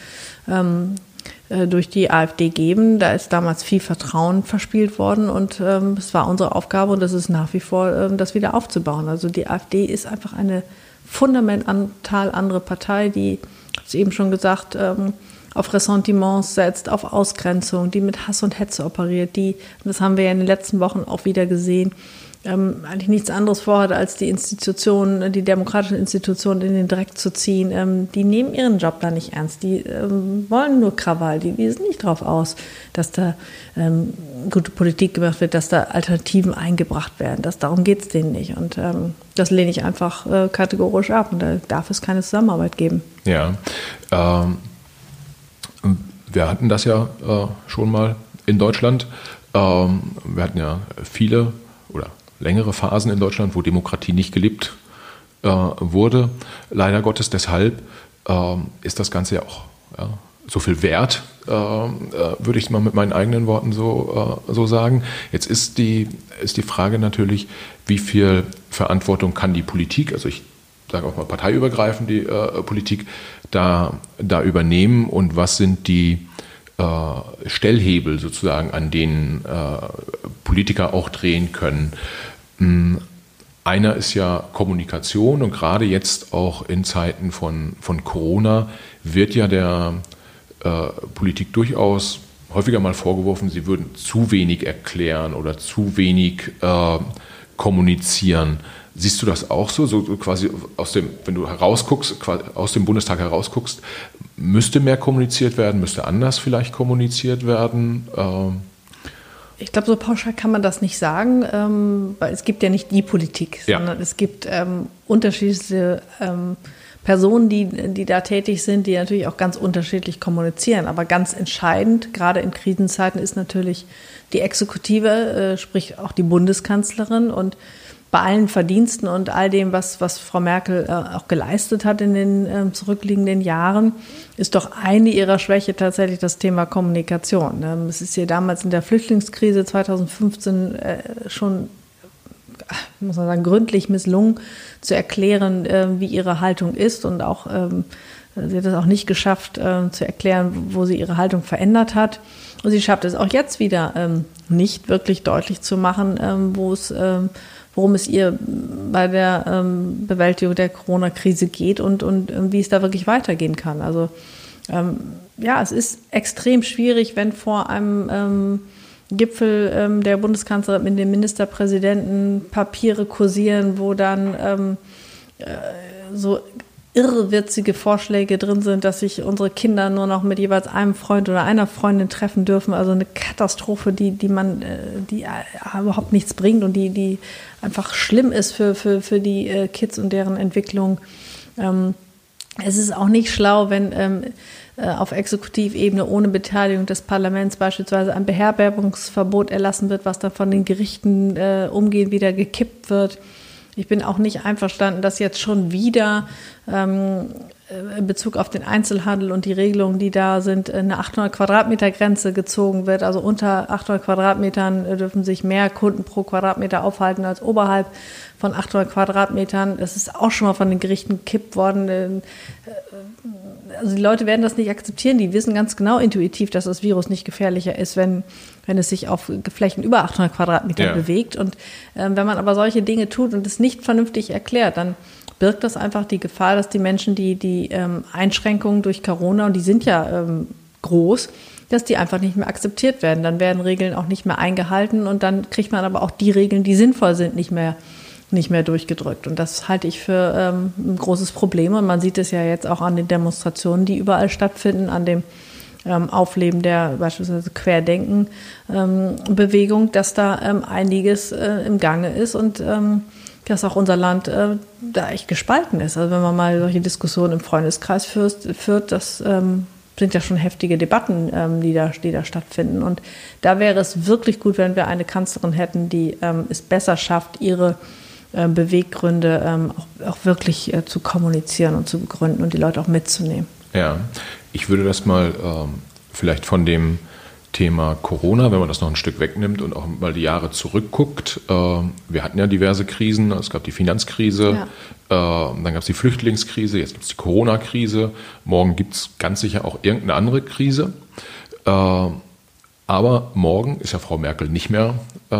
ähm, äh, durch die AfD geben. Da ist damals viel Vertrauen verspielt worden und ähm, es war unsere Aufgabe und das ist nach wie vor, ähm, das wieder aufzubauen. Also die AfD ist einfach eine fundamental andere Partei, die, ich eben schon gesagt, ähm, auf Ressentiments setzt, auf Ausgrenzung, die mit Hass und Hetze operiert, die, das haben wir ja in den letzten Wochen auch wieder gesehen, ähm, eigentlich nichts anderes vorhat, als die Institutionen, die demokratischen Institutionen in den Dreck zu ziehen. Ähm, die nehmen ihren Job da nicht ernst. Die ähm, wollen nur Krawall. Die, die sind nicht darauf aus, dass da ähm, gute Politik gemacht wird, dass da Alternativen eingebracht werden. Das, darum geht es denen nicht. Und ähm, das lehne ich einfach äh, kategorisch ab. Und da darf es keine Zusammenarbeit geben. Ja. Ähm, wir hatten das ja äh, schon mal in Deutschland. Wir hatten ja viele oder längere Phasen in Deutschland, wo Demokratie nicht gelebt äh, wurde. Leider Gottes deshalb äh, ist das Ganze ja auch ja, so viel wert, äh, äh, würde ich mal mit meinen eigenen Worten so, äh, so sagen. Jetzt ist die, ist die Frage natürlich, wie viel Verantwortung kann die Politik, also ich sage auch mal parteiübergreifend die äh, Politik, da, da übernehmen und was sind die Stellhebel sozusagen, an denen Politiker auch drehen können. Hm, einer ist ja Kommunikation und gerade jetzt auch in Zeiten von, von Corona wird ja der äh, Politik durchaus häufiger mal vorgeworfen, sie würden zu wenig erklären oder zu wenig äh, kommunizieren. Siehst du das auch so? So quasi aus dem, wenn du herausguckst, aus dem Bundestag herausguckst, müsste mehr kommuniziert werden, müsste anders vielleicht kommuniziert werden? Ähm ich glaube, so pauschal kann man das nicht sagen, ähm, weil es gibt ja nicht die Politik, ja. sondern es gibt ähm, unterschiedliche ähm, Personen, die, die da tätig sind, die natürlich auch ganz unterschiedlich kommunizieren. Aber ganz entscheidend, gerade in Krisenzeiten, ist natürlich die Exekutive, äh, sprich auch die Bundeskanzlerin und bei allen Verdiensten und all dem, was, was Frau Merkel äh, auch geleistet hat in den äh, zurückliegenden Jahren, ist doch eine ihrer Schwäche tatsächlich das Thema Kommunikation. Ähm, es ist ihr damals in der Flüchtlingskrise 2015 äh, schon, muss man sagen, gründlich misslungen zu erklären, äh, wie ihre Haltung ist und auch ähm, sie hat es auch nicht geschafft äh, zu erklären, wo sie ihre Haltung verändert hat. Und sie schafft es auch jetzt wieder ähm, nicht wirklich deutlich zu machen, ähm, wo es ähm, worum es ihr bei der ähm, Bewältigung der Corona-Krise geht und, und, und, wie es da wirklich weitergehen kann. Also ähm, ja, es ist extrem schwierig, wenn vor einem ähm, Gipfel ähm, der Bundeskanzlerin mit dem Ministerpräsidenten Papiere kursieren, wo dann ähm, äh, so irrwitzige Vorschläge drin sind, dass sich unsere Kinder nur noch mit jeweils einem Freund oder einer Freundin treffen dürfen. Also eine Katastrophe, die, die man, äh, die äh, überhaupt nichts bringt und die, die einfach schlimm ist für, für, für die äh, Kids und deren Entwicklung. Ähm, es ist auch nicht schlau, wenn ähm, auf Exekutivebene ohne Beteiligung des Parlaments beispielsweise ein Beherbergungsverbot erlassen wird, was dann von den Gerichten umgehend wieder gekippt wird. Ich bin auch nicht einverstanden, dass jetzt schon wieder ähm, in Bezug auf den Einzelhandel und die Regelungen, die da sind, eine 800 Quadratmeter Grenze gezogen wird. Also unter 800 Quadratmetern dürfen sich mehr Kunden pro Quadratmeter aufhalten als oberhalb von 800 Quadratmetern. Das ist auch schon mal von den Gerichten gekippt worden. Äh, also die Leute werden das nicht akzeptieren. Die wissen ganz genau intuitiv, dass das Virus nicht gefährlicher ist, wenn, wenn es sich auf Flächen über 800 Quadratmeter ja. bewegt. Und äh, wenn man aber solche Dinge tut und es nicht vernünftig erklärt, dann birgt das einfach die Gefahr, dass die Menschen, die die ähm, Einschränkungen durch Corona, und die sind ja ähm, groß, dass die einfach nicht mehr akzeptiert werden. Dann werden Regeln auch nicht mehr eingehalten und dann kriegt man aber auch die Regeln, die sinnvoll sind, nicht mehr nicht mehr durchgedrückt. Und das halte ich für ähm, ein großes Problem. Und man sieht es ja jetzt auch an den Demonstrationen, die überall stattfinden, an dem ähm, Aufleben der beispielsweise Querdenken-Bewegung, ähm, dass da ähm, einiges äh, im Gange ist und ähm, dass auch unser Land äh, da echt gespalten ist. Also wenn man mal solche Diskussionen im Freundeskreis führt, führt das ähm, sind ja schon heftige Debatten, ähm, die, da, die da stattfinden. Und da wäre es wirklich gut, wenn wir eine Kanzlerin hätten, die ähm, es besser schafft, ihre äh, Beweggründe ähm, auch, auch, wirklich äh, zu kommunizieren und zu begründen und die Leute auch mitzunehmen. Ja, ich würde das mal ähm, vielleicht von dem Thema Corona, wenn man das noch ein Stück wegnimmt und auch mal die Jahre zurückguckt. Äh, wir hatten ja diverse Krisen. Es gab die Finanzkrise, ja. äh, dann gab es die Flüchtlingskrise, jetzt gibt es die Corona-Krise. Morgen gibt es ganz sicher auch irgendeine andere Krise. Äh, aber morgen ist ja Frau Merkel nicht mehr, äh,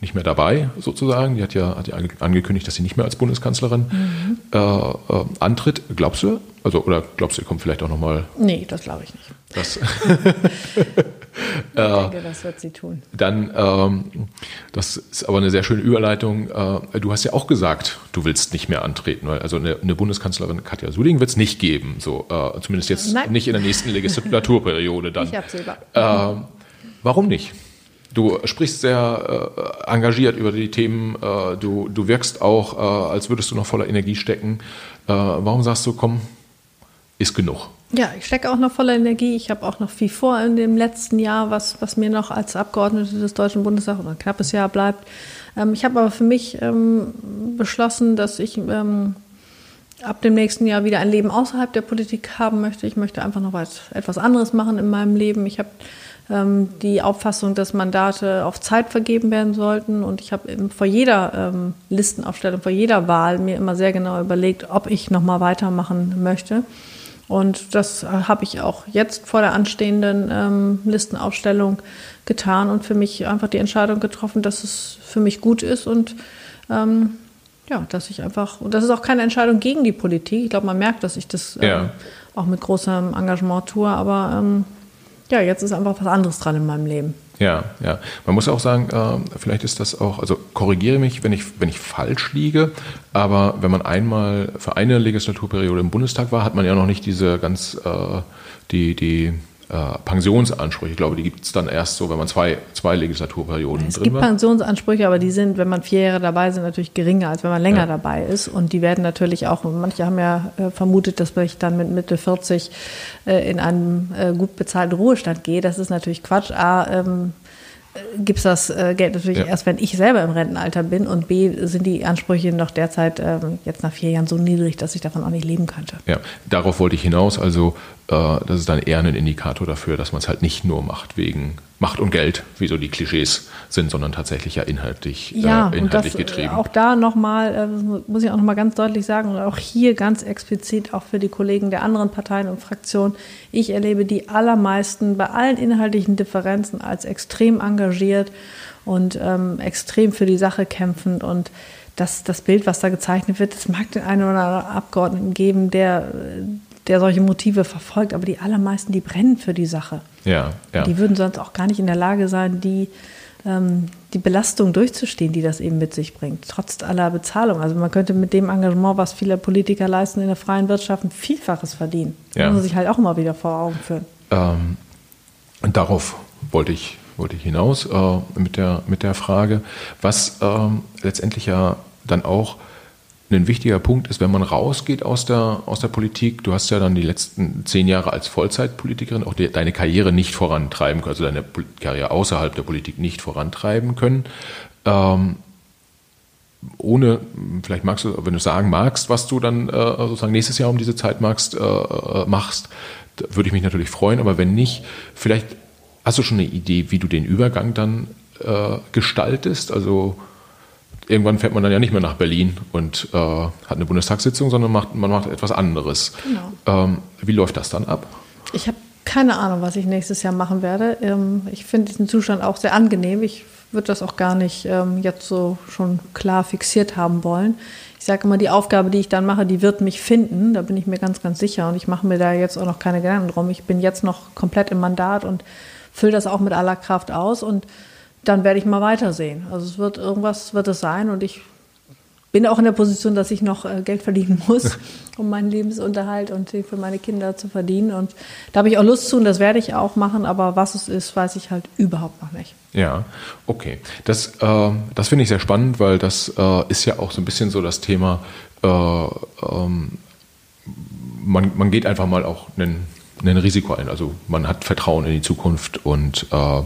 nicht mehr dabei, sozusagen. Die hat ja, hat ja angekündigt, dass sie nicht mehr als Bundeskanzlerin mhm. äh, äh, antritt. Glaubst du? Also, oder glaubst du, ihr kommt vielleicht auch nochmal? Nee, das glaube ich nicht. Das, ich denke, das wird sie tun. Dann, ähm, das ist aber eine sehr schöne Überleitung. Äh, du hast ja auch gesagt, du willst nicht mehr antreten. Weil also eine, eine Bundeskanzlerin Katja Suding wird es nicht geben. So, äh, zumindest jetzt Nein. nicht in der nächsten Legislaturperiode dann. Ich absehbar. Äh, Warum nicht? Du sprichst sehr äh, engagiert über die Themen, äh, du, du wirkst auch, äh, als würdest du noch voller Energie stecken. Äh, warum sagst du, komm, ist genug? Ja, ich stecke auch noch voller Energie. Ich habe auch noch viel vor in dem letzten Jahr, was, was mir noch als Abgeordnete des Deutschen Bundestags oder ein knappes Jahr bleibt. Ähm, ich habe aber für mich ähm, beschlossen, dass ich ähm, ab dem nächsten Jahr wieder ein Leben außerhalb der Politik haben möchte. Ich möchte einfach noch was, etwas anderes machen in meinem Leben. Ich habe ähm, die Auffassung, dass Mandate auf Zeit vergeben werden sollten. Und ich habe vor jeder ähm, Listenaufstellung, vor jeder Wahl mir immer sehr genau überlegt, ob ich nochmal weitermachen möchte. Und das habe ich auch jetzt vor der anstehenden ähm, Listenaufstellung getan und für mich einfach die Entscheidung getroffen, dass es für mich gut ist und ähm, ja, dass ich einfach, und das ist auch keine Entscheidung gegen die Politik. Ich glaube, man merkt, dass ich das ja. ähm, auch mit großem Engagement tue, aber ähm, ja, jetzt ist einfach was anderes dran in meinem Leben. Ja, ja. Man muss auch sagen, äh, vielleicht ist das auch, also korrigiere mich, wenn ich, wenn ich falsch liege, aber wenn man einmal für eine Legislaturperiode im Bundestag war, hat man ja noch nicht diese ganz, äh, die, die Pensionsansprüche. Ich glaube, die gibt es dann erst so, wenn man zwei, zwei Legislaturperioden es drin gibt war. Pensionsansprüche, aber die sind, wenn man vier Jahre dabei ist, natürlich geringer, als wenn man länger ja. dabei ist. Und die werden natürlich auch, manche haben ja äh, vermutet, dass ich dann mit Mitte 40 äh, in einen äh, gut bezahlten Ruhestand gehe. Das ist natürlich Quatsch. A, ähm, gibt es das äh, Geld natürlich ja. erst, wenn ich selber im Rentenalter bin und B sind die Ansprüche noch derzeit ähm, jetzt nach vier Jahren so niedrig, dass ich davon auch nicht leben könnte. Ja, darauf wollte ich hinaus. Also äh, das ist dann eher ein Indikator dafür, dass man es halt nicht nur macht wegen Macht und Geld, wie so die Klischees sind, sondern tatsächlich ja inhaltlich, äh, ja, äh, inhaltlich und das, getrieben. Auch da nochmal, äh, muss ich auch nochmal ganz deutlich sagen, und auch hier ganz explizit auch für die Kollegen der anderen Parteien und Fraktionen, ich erlebe die allermeisten bei allen inhaltlichen Differenzen als extrem engagiert und ähm, extrem für die Sache kämpfend und das, das Bild, was da gezeichnet wird, das mag den einen oder anderen Abgeordneten geben, der der solche Motive verfolgt, aber die allermeisten, die brennen für die Sache. Ja, ja. Die würden sonst auch gar nicht in der Lage sein, die, ähm, die Belastung durchzustehen, die das eben mit sich bringt, trotz aller Bezahlung. Also man könnte mit dem Engagement, was viele Politiker leisten in der freien Wirtschaft, ein Vielfaches verdienen. Das ja. muss man sich halt auch immer wieder vor Augen führen. Ähm, und darauf wollte ich, wollte ich hinaus äh, mit, der, mit der Frage, was ähm, letztendlich ja dann auch ein wichtiger Punkt ist, wenn man rausgeht aus der, aus der Politik, du hast ja dann die letzten zehn Jahre als Vollzeitpolitikerin auch die, deine Karriere nicht vorantreiben können, also deine Karriere außerhalb der Politik nicht vorantreiben können. Ähm, ohne, vielleicht magst du, wenn du sagen magst, was du dann äh, sozusagen nächstes Jahr um diese Zeit magst, äh, äh machst, würde ich mich natürlich freuen, aber wenn nicht, vielleicht hast du schon eine Idee, wie du den Übergang dann äh, gestaltest, also irgendwann fährt man dann ja nicht mehr nach Berlin und äh, hat eine Bundestagssitzung, sondern macht, man macht etwas anderes. Genau. Ähm, wie läuft das dann ab? Ich habe keine Ahnung, was ich nächstes Jahr machen werde. Ähm, ich finde diesen Zustand auch sehr angenehm. Ich würde das auch gar nicht ähm, jetzt so schon klar fixiert haben wollen. Ich sage immer, die Aufgabe, die ich dann mache, die wird mich finden. Da bin ich mir ganz, ganz sicher. Und ich mache mir da jetzt auch noch keine Gedanken drum. Ich bin jetzt noch komplett im Mandat und fülle das auch mit aller Kraft aus. Und dann werde ich mal weitersehen. Also es wird irgendwas wird es sein und ich bin auch in der Position, dass ich noch äh, Geld verdienen muss, um meinen Lebensunterhalt und für meine Kinder zu verdienen. Und da habe ich auch Lust zu und das werde ich auch machen, aber was es ist, weiß ich halt überhaupt noch nicht. Ja, okay. Das, äh, das finde ich sehr spannend, weil das äh, ist ja auch so ein bisschen so das Thema, äh, ähm, man, man geht einfach mal auch ein Risiko ein. Also man hat Vertrauen in die Zukunft und äh,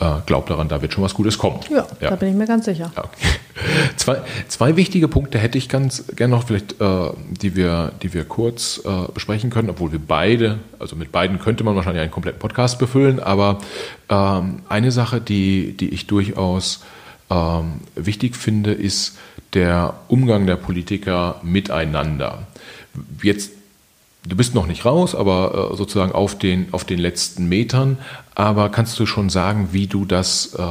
äh, glaubt daran, da wird schon was Gutes kommen. Ja, ja. da bin ich mir ganz sicher. Ja, zwei, zwei wichtige Punkte hätte ich ganz gerne noch, vielleicht, äh, die, wir, die wir kurz äh, besprechen können, obwohl wir beide, also mit beiden könnte man wahrscheinlich einen kompletten Podcast befüllen, aber ähm, eine Sache, die, die ich durchaus ähm, wichtig finde, ist der Umgang der Politiker miteinander. Jetzt du bist noch nicht raus, aber äh, sozusagen auf den, auf den letzten Metern. Aber kannst du schon sagen, wie du das äh,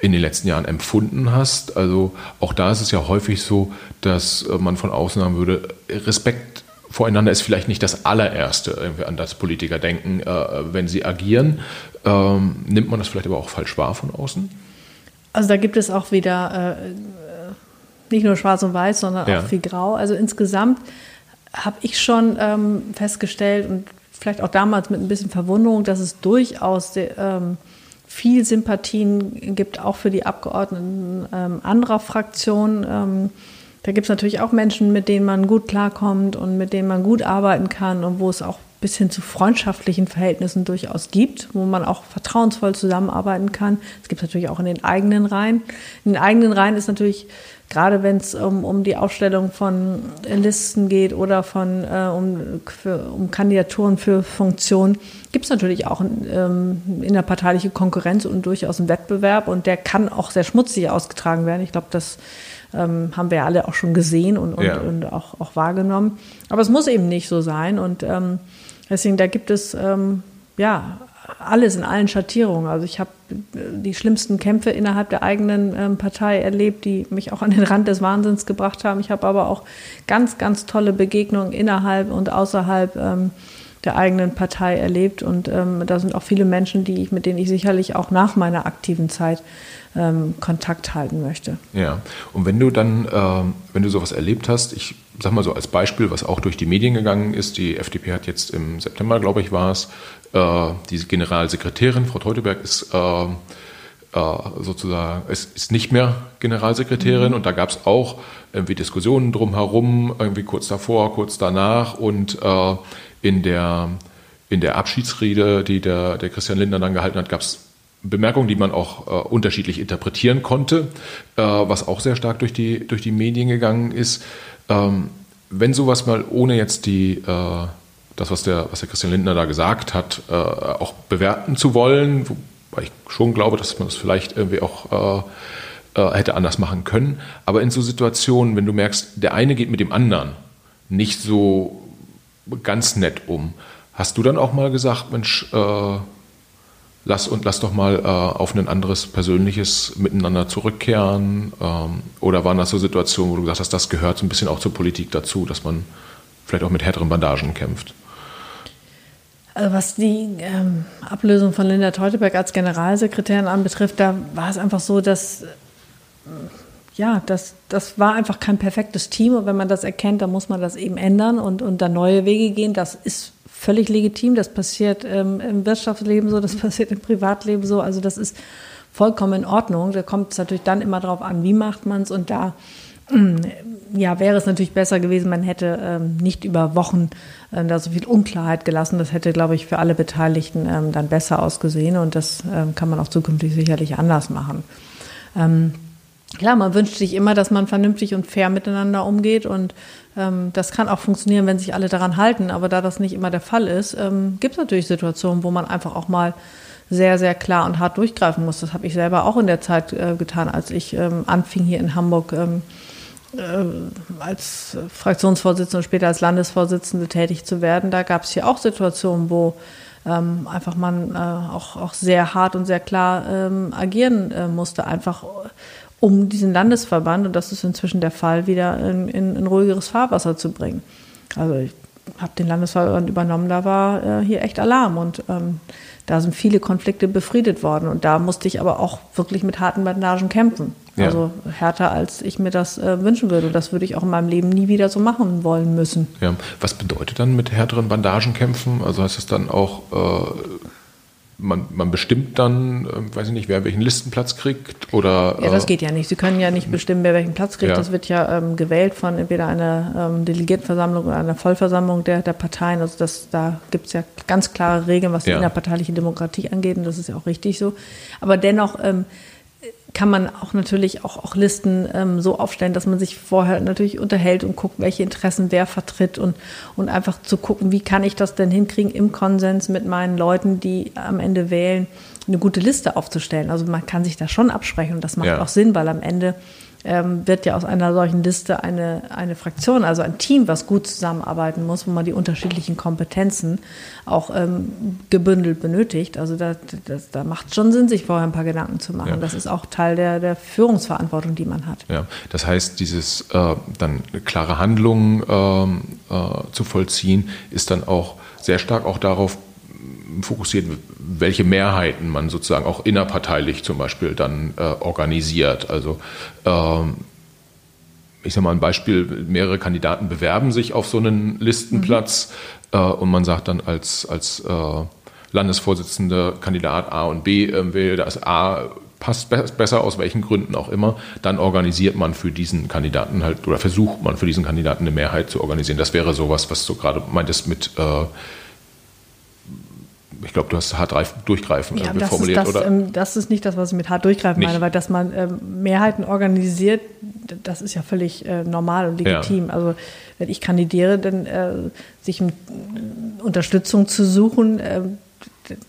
in den letzten Jahren empfunden hast? Also auch da ist es ja häufig so, dass äh, man von außen sagen würde, Respekt voreinander ist vielleicht nicht das allererste, irgendwie an das Politiker denken, äh, wenn sie agieren. Ähm, nimmt man das vielleicht aber auch falsch wahr von außen? Also da gibt es auch wieder äh, nicht nur schwarz und weiß, sondern ja. auch viel grau. Also insgesamt habe ich schon ähm, festgestellt und vielleicht auch damals mit ein bisschen Verwunderung, dass es durchaus ähm, viel Sympathien gibt, auch für die Abgeordneten ähm, anderer Fraktionen. Ähm, da gibt es natürlich auch Menschen, mit denen man gut klarkommt und mit denen man gut arbeiten kann und wo es auch bis hin zu freundschaftlichen Verhältnissen durchaus gibt, wo man auch vertrauensvoll zusammenarbeiten kann. Es gibt natürlich auch in den eigenen Reihen. In den eigenen Reihen ist natürlich gerade wenn es um, um die Aufstellung von Listen geht oder von, äh, um, für, um Kandidaturen für Funktionen, gibt es natürlich auch ähm, innerparteiliche Konkurrenz und durchaus einen Wettbewerb und der kann auch sehr schmutzig ausgetragen werden. Ich glaube, das ähm, haben wir ja alle auch schon gesehen und, und, ja. und auch, auch wahrgenommen. Aber es muss eben nicht so sein und ähm, deswegen, da gibt es ähm, ja alles in allen Schattierungen. Also ich habe äh, die schlimmsten Kämpfe innerhalb der eigenen ähm, Partei erlebt, die mich auch an den Rand des Wahnsinns gebracht haben. Ich habe aber auch ganz, ganz tolle Begegnungen innerhalb und außerhalb ähm, der eigenen Partei erlebt. Und ähm, da sind auch viele Menschen, die ich, mit denen ich sicherlich auch nach meiner aktiven Zeit ähm, Kontakt halten möchte. Ja, und wenn du dann, äh, wenn du sowas erlebt hast, ich sag mal so als Beispiel, was auch durch die Medien gegangen ist, die FDP hat jetzt im September, glaube ich, war es, äh, die Generalsekretärin, Frau Teuteberg, ist äh, äh, sozusagen, es ist nicht mehr Generalsekretärin mhm. und da gab es auch irgendwie Diskussionen drumherum, irgendwie kurz davor, kurz danach und äh, in der in der Abschiedsrede, die der, der Christian Lindner dann gehalten hat, gab es Bemerkungen, die man auch äh, unterschiedlich interpretieren konnte, äh, was auch sehr stark durch die, durch die Medien gegangen ist. Ähm, wenn sowas mal ohne jetzt die, äh, das, was der, was der Christian Lindner da gesagt hat, äh, auch bewerten zu wollen, wobei ich schon glaube, dass man das vielleicht irgendwie auch äh, äh, hätte anders machen können. Aber in so Situationen, wenn du merkst, der eine geht mit dem anderen nicht so ganz nett um, hast du dann auch mal gesagt, Mensch, äh, lass und lass doch mal äh, auf ein anderes persönliches Miteinander zurückkehren? Ähm, oder waren das so Situationen, wo du gesagt hast, das gehört so ein bisschen auch zur Politik dazu, dass man vielleicht auch mit härteren Bandagen kämpft? Also was die ähm, Ablösung von Linda Teuteberg als Generalsekretärin anbetrifft, da war es einfach so, dass ja, das, das war einfach kein perfektes Team und wenn man das erkennt, dann muss man das eben ändern und, und dann neue Wege gehen. Das ist völlig legitim. Das passiert ähm, im Wirtschaftsleben so, das passiert im Privatleben so. Also das ist vollkommen in Ordnung. Da kommt es natürlich dann immer darauf an, wie macht man es. Und da mm, ja, wäre es natürlich besser gewesen, man hätte ähm, nicht über Wochen äh, da so viel Unklarheit gelassen. Das hätte, glaube ich, für alle Beteiligten ähm, dann besser ausgesehen. Und das ähm, kann man auch zukünftig sicherlich anders machen. Klar, man wünscht sich immer, dass man vernünftig und fair miteinander umgeht und ähm, das kann auch funktionieren, wenn sich alle daran halten. Aber da das nicht immer der Fall ist, ähm, gibt es natürlich Situationen, wo man einfach auch mal sehr, sehr klar und hart durchgreifen muss. Das habe ich selber auch in der Zeit äh, getan, als ich ähm, anfing hier in Hamburg ähm, äh, als Fraktionsvorsitzende und später als Landesvorsitzende tätig zu werden. Da gab es hier auch Situationen, wo ähm, einfach man äh, auch, auch sehr hart und sehr klar ähm, agieren äh, musste, einfach um diesen Landesverband, und das ist inzwischen der Fall, wieder in, in, in ruhigeres Fahrwasser zu bringen. Also ich habe den Landesverband übernommen, da war äh, hier echt Alarm und ähm, da sind viele Konflikte befriedet worden und da musste ich aber auch wirklich mit harten Bandagen kämpfen. Ja. Also härter, als ich mir das äh, wünschen würde. Das würde ich auch in meinem Leben nie wieder so machen wollen müssen. Ja. Was bedeutet dann mit härteren Bandagen kämpfen? Also heißt es dann auch äh, man, man bestimmt dann, äh, weiß ich nicht, wer welchen Listenplatz kriegt oder. Ja, das äh, geht ja nicht. Sie können ja nicht bestimmen, wer welchen Platz kriegt. Ja. Das wird ja ähm, gewählt von entweder einer ähm, Delegiertenversammlung oder einer Vollversammlung der, der Parteien. Also das, da gibt es ja ganz klare Regeln, was die ja. innerparteiliche Demokratie angeht und das ist ja auch richtig so. Aber dennoch ähm, kann man auch natürlich auch, auch Listen ähm, so aufstellen, dass man sich vorher natürlich unterhält und guckt, welche Interessen wer vertritt und, und einfach zu gucken, wie kann ich das denn hinkriegen, im Konsens mit meinen Leuten, die am Ende wählen, eine gute Liste aufzustellen. Also man kann sich da schon absprechen und das macht ja. auch Sinn, weil am Ende ähm, wird ja aus einer solchen Liste eine, eine Fraktion, also ein Team, was gut zusammenarbeiten muss, wo man die unterschiedlichen Kompetenzen auch ähm, gebündelt benötigt. Also da, das, da macht schon Sinn, sich vorher ein paar Gedanken zu machen. Ja. Das ist auch Teil der, der Führungsverantwortung, die man hat. Ja, das heißt, dieses äh, dann klare Handlungen ähm, äh, zu vollziehen, ist dann auch sehr stark auch darauf fokussiert, welche Mehrheiten man sozusagen auch innerparteilich zum Beispiel dann äh, organisiert. Also ähm, ich sage mal ein Beispiel, mehrere Kandidaten bewerben sich auf so einen Listenplatz mhm. äh, und man sagt dann als, als äh, Landesvorsitzender Kandidat A und B äh, wählt das A passt be besser aus welchen Gründen auch immer, dann organisiert man für diesen Kandidaten halt oder versucht man für diesen Kandidaten eine Mehrheit zu organisieren. Das wäre sowas, was du gerade meintest mit äh, ich glaube, du hast hart durchgreifen ja, das formuliert, ist das, oder? Ähm, das ist nicht das, was ich mit hart durchgreifen nicht. meine, weil dass man ähm, Mehrheiten organisiert, das ist ja völlig äh, normal und legitim. Ja. Also wenn ich kandidiere, dann äh, sich um, Unterstützung zu suchen, äh,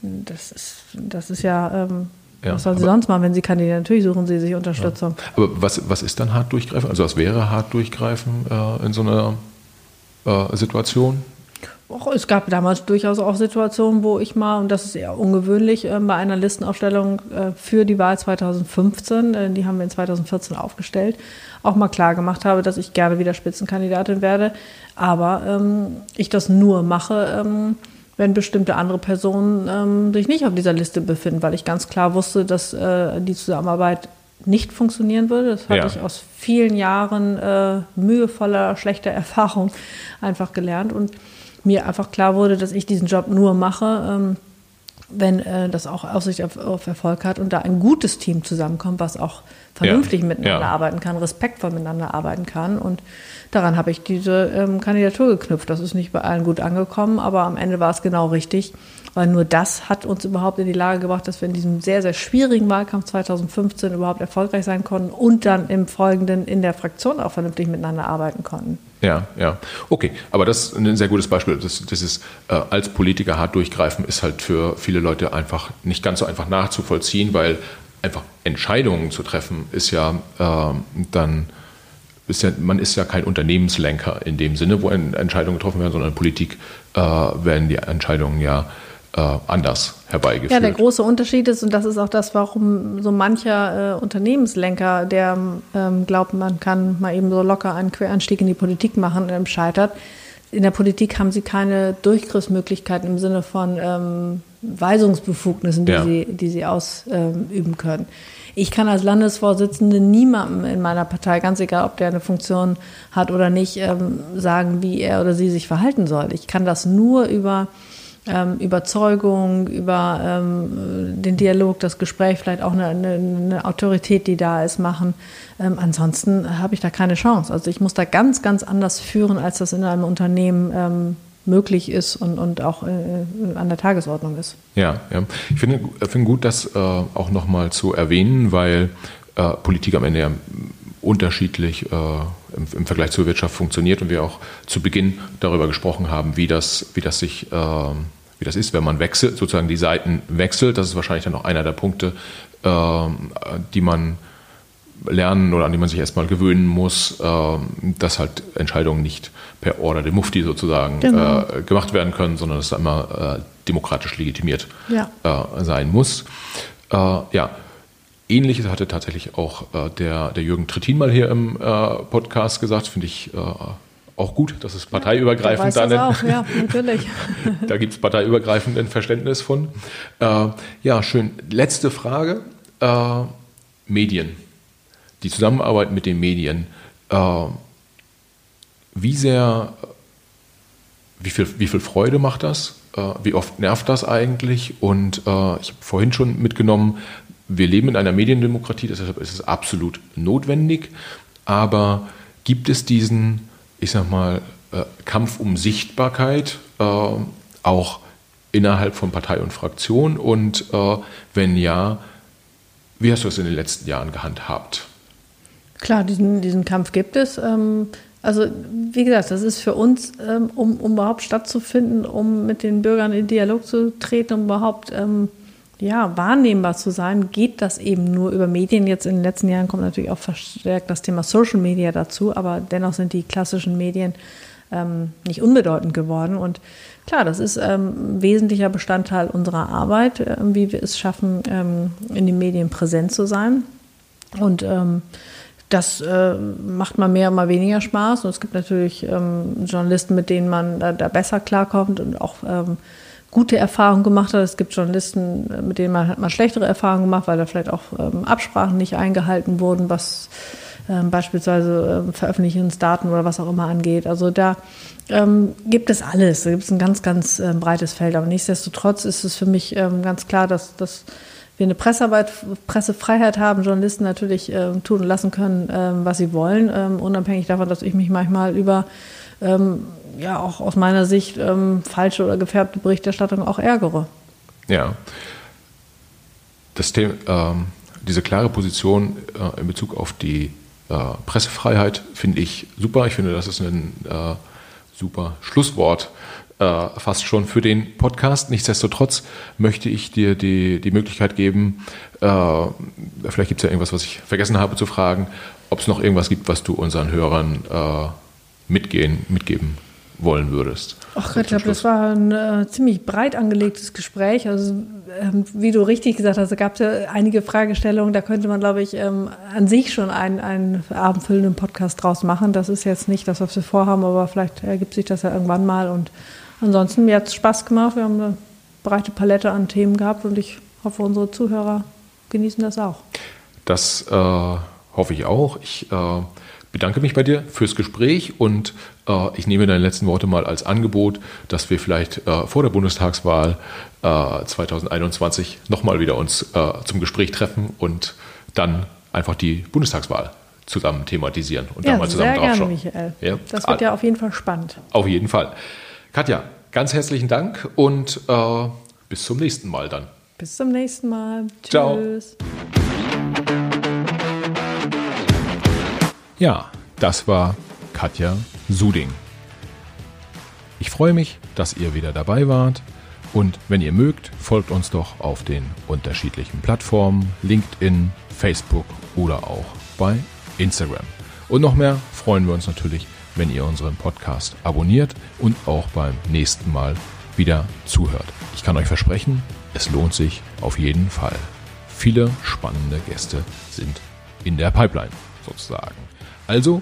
das, ist, das ist ja... Ähm, ja, was sollen Sie sonst machen, wenn Sie kandidieren? Natürlich suchen Sie sich Unterstützung. Ja. Aber was, was ist dann hart durchgreifen? Also was wäre hart durchgreifen äh, in so einer äh, Situation? Och, es gab damals durchaus auch Situationen, wo ich mal, und das ist eher ungewöhnlich, äh, bei einer Listenaufstellung äh, für die Wahl 2015, äh, die haben wir in 2014 aufgestellt, auch mal klar gemacht habe, dass ich gerne wieder Spitzenkandidatin werde, aber ähm, ich das nur mache, ähm, wenn bestimmte andere Personen ähm, sich nicht auf dieser Liste befinden, weil ich ganz klar wusste, dass äh, die Zusammenarbeit nicht funktionieren würde. Das hatte ja. ich aus vielen Jahren äh, mühevoller, schlechter Erfahrung einfach gelernt und mir einfach klar wurde, dass ich diesen Job nur mache, ähm, wenn äh, das auch Aussicht auf, auf, Erfolg hat und da ein gutes Team zusammenkommt, was auch vernünftig ja. miteinander ja. arbeiten kann, respektvoll miteinander arbeiten kann. Und daran habe ich diese ähm, Kandidatur geknüpft. Das ist nicht bei allen gut angekommen, aber am Ende war es genau richtig, weil nur das hat uns überhaupt in die Lage gebracht, dass wir in diesem sehr, sehr schwierigen Wahlkampf 2015 überhaupt erfolgreich sein konnten und dann im Folgenden in der Fraktion auch vernünftig miteinander arbeiten konnten. Ja, ja. Okay, aber das ist ein sehr gutes Beispiel. Das, das ist äh, als Politiker hart durchgreifen, ist halt für viele Leute einfach nicht ganz so einfach nachzuvollziehen, weil einfach Entscheidungen zu treffen ist ja äh, dann ist ja, man ist ja kein Unternehmenslenker in dem Sinne, wo Entscheidungen getroffen werden, sondern in Politik äh, werden die Entscheidungen ja äh, anders herbeigeführt. Ja, der große Unterschied ist, und das ist auch das, warum so mancher äh, Unternehmenslenker, der ähm, glaubt, man kann mal eben so locker einen Queranstieg in die Politik machen, ähm, scheitert. In der Politik haben sie keine Durchgriffsmöglichkeiten im Sinne von ähm, Weisungsbefugnissen, die, ja. sie, die sie ausüben ähm, können. Ich kann als Landesvorsitzende niemandem in meiner Partei, ganz egal, ob der eine Funktion hat oder nicht, ähm, sagen, wie er oder sie sich verhalten soll. Ich kann das nur über ähm, Überzeugung, über ähm, den Dialog, das Gespräch, vielleicht auch eine, eine, eine Autorität, die da ist, machen. Ähm, ansonsten habe ich da keine Chance. Also ich muss da ganz, ganz anders führen, als das in einem Unternehmen ähm, möglich ist und, und auch äh, an der Tagesordnung ist. Ja, ja. ich finde, finde gut, das äh, auch nochmal zu erwähnen, weil äh, Politik am Ende ja unterschiedlich äh, im, im, Vergleich zur Wirtschaft funktioniert und wir auch zu Beginn darüber gesprochen haben, wie das, wie das sich äh, wie das ist, wenn man wechselt, sozusagen die Seiten wechselt. Das ist wahrscheinlich dann auch einer der Punkte, äh, die man lernen oder an die man sich erstmal gewöhnen muss, äh, dass halt Entscheidungen nicht per Order de Mufti sozusagen genau. äh, gemacht werden können, sondern dass es immer äh, demokratisch legitimiert ja. Äh, sein muss. Ja, Ähnliches hatte tatsächlich auch äh, der, der Jürgen Trittin mal hier im äh, Podcast gesagt, finde ich äh, auch gut, dass es parteiübergreifend ja, dann. Auch, ja, natürlich. da gibt es parteiübergreifend ein Verständnis von. Äh, ja, schön. Letzte Frage. Äh, Medien. Die Zusammenarbeit mit den Medien. Äh, wie sehr, wie viel, wie viel Freude macht das? wie oft nervt das eigentlich? Und ich habe vorhin schon mitgenommen, wir leben in einer Mediendemokratie, deshalb ist es absolut notwendig. Aber gibt es diesen, ich sag mal, äh, Kampf um Sichtbarkeit äh, auch innerhalb von Partei und Fraktion? Und äh, wenn ja, wie hast du es in den letzten Jahren gehandhabt? Klar, diesen, diesen Kampf gibt es. Ähm, also wie gesagt, das ist für uns, ähm, um, um überhaupt stattzufinden, um mit den Bürgern in Dialog zu treten, um überhaupt ähm, ja, wahrnehmbar zu sein, geht das eben nur über Medien. Jetzt in den letzten Jahren kommt natürlich auch verstärkt das Thema Social Media dazu, aber dennoch sind die klassischen Medien ähm, nicht unbedeutend geworden. Und klar, das ist ähm, ein wesentlicher Bestandteil unserer Arbeit, äh, wie wir es schaffen, ähm, in den Medien präsent zu sein. Und ähm, das äh, macht mal mehr, mal weniger Spaß. Und es gibt natürlich ähm, Journalisten, mit denen man da, da besser klarkommt und auch ähm, gute Erfahrungen gemacht hat. Es gibt Journalisten, äh, mit denen man hat mal schlechtere Erfahrungen gemacht, weil da vielleicht auch ähm, Absprachen nicht eingehalten wurden, was ähm, beispielsweise ähm, Veröffentlichungsdaten oder was auch immer angeht. Also da ähm, gibt es alles. Da gibt es ein ganz, ganz ähm, breites Feld. Aber nichtsdestotrotz ist es für mich ähm, ganz klar, dass, dass wir eine Pressearbeit, Pressefreiheit haben, Journalisten natürlich ähm, tun und lassen können, was sie wollen, unabhängig davon, dass ich mich manchmal über ja auch aus meiner Sicht ähm, falsche oder gefärbte Berichterstattung auch ärgere. Ja. Das Thema, ähm, diese klare Position äh, in Bezug auf die äh, Pressefreiheit finde ich super. Ich finde, das ist ein äh, super Schlusswort äh, fast schon für den Podcast. Nichtsdestotrotz möchte ich dir die, die Möglichkeit geben, äh, vielleicht gibt es ja irgendwas, was ich vergessen habe zu fragen, ob es noch irgendwas gibt, was du unseren Hörern äh, mitgehen, mitgeben wollen würdest. Ach, ich glaube, das war ein äh, ziemlich breit angelegtes Gespräch. Also, ähm, wie du richtig gesagt hast, gab es ja einige Fragestellungen, da könnte man, glaube ich, ähm, an sich schon einen, einen abendfüllenden Podcast draus machen. Das ist jetzt nicht das, was wir vorhaben, aber vielleicht ergibt sich das ja irgendwann mal. Und ansonsten, mir hat es Spaß gemacht. Wir haben eine breite Palette an Themen gehabt und ich hoffe, unsere Zuhörer genießen das auch. Das äh, hoffe ich auch. Ich äh, bedanke mich bei dir fürs Gespräch und ich nehme deine letzten Worte mal als Angebot, dass wir vielleicht äh, vor der Bundestagswahl äh, 2021 nochmal wieder uns äh, zum Gespräch treffen und dann einfach die Bundestagswahl zusammen thematisieren und ja, dann mal zusammen sehr gerne, Michael. Ja? Das wird ja auf jeden Fall spannend. Auf jeden Fall. Katja, ganz herzlichen Dank und äh, bis zum nächsten Mal dann. Bis zum nächsten Mal. Tschüss. Ciao. Ja, das war Katja Suding. Ich freue mich, dass ihr wieder dabei wart und wenn ihr mögt, folgt uns doch auf den unterschiedlichen Plattformen LinkedIn, Facebook oder auch bei Instagram. Und noch mehr freuen wir uns natürlich, wenn ihr unseren Podcast abonniert und auch beim nächsten Mal wieder zuhört. Ich kann euch versprechen, es lohnt sich auf jeden Fall. Viele spannende Gäste sind in der Pipeline sozusagen. Also,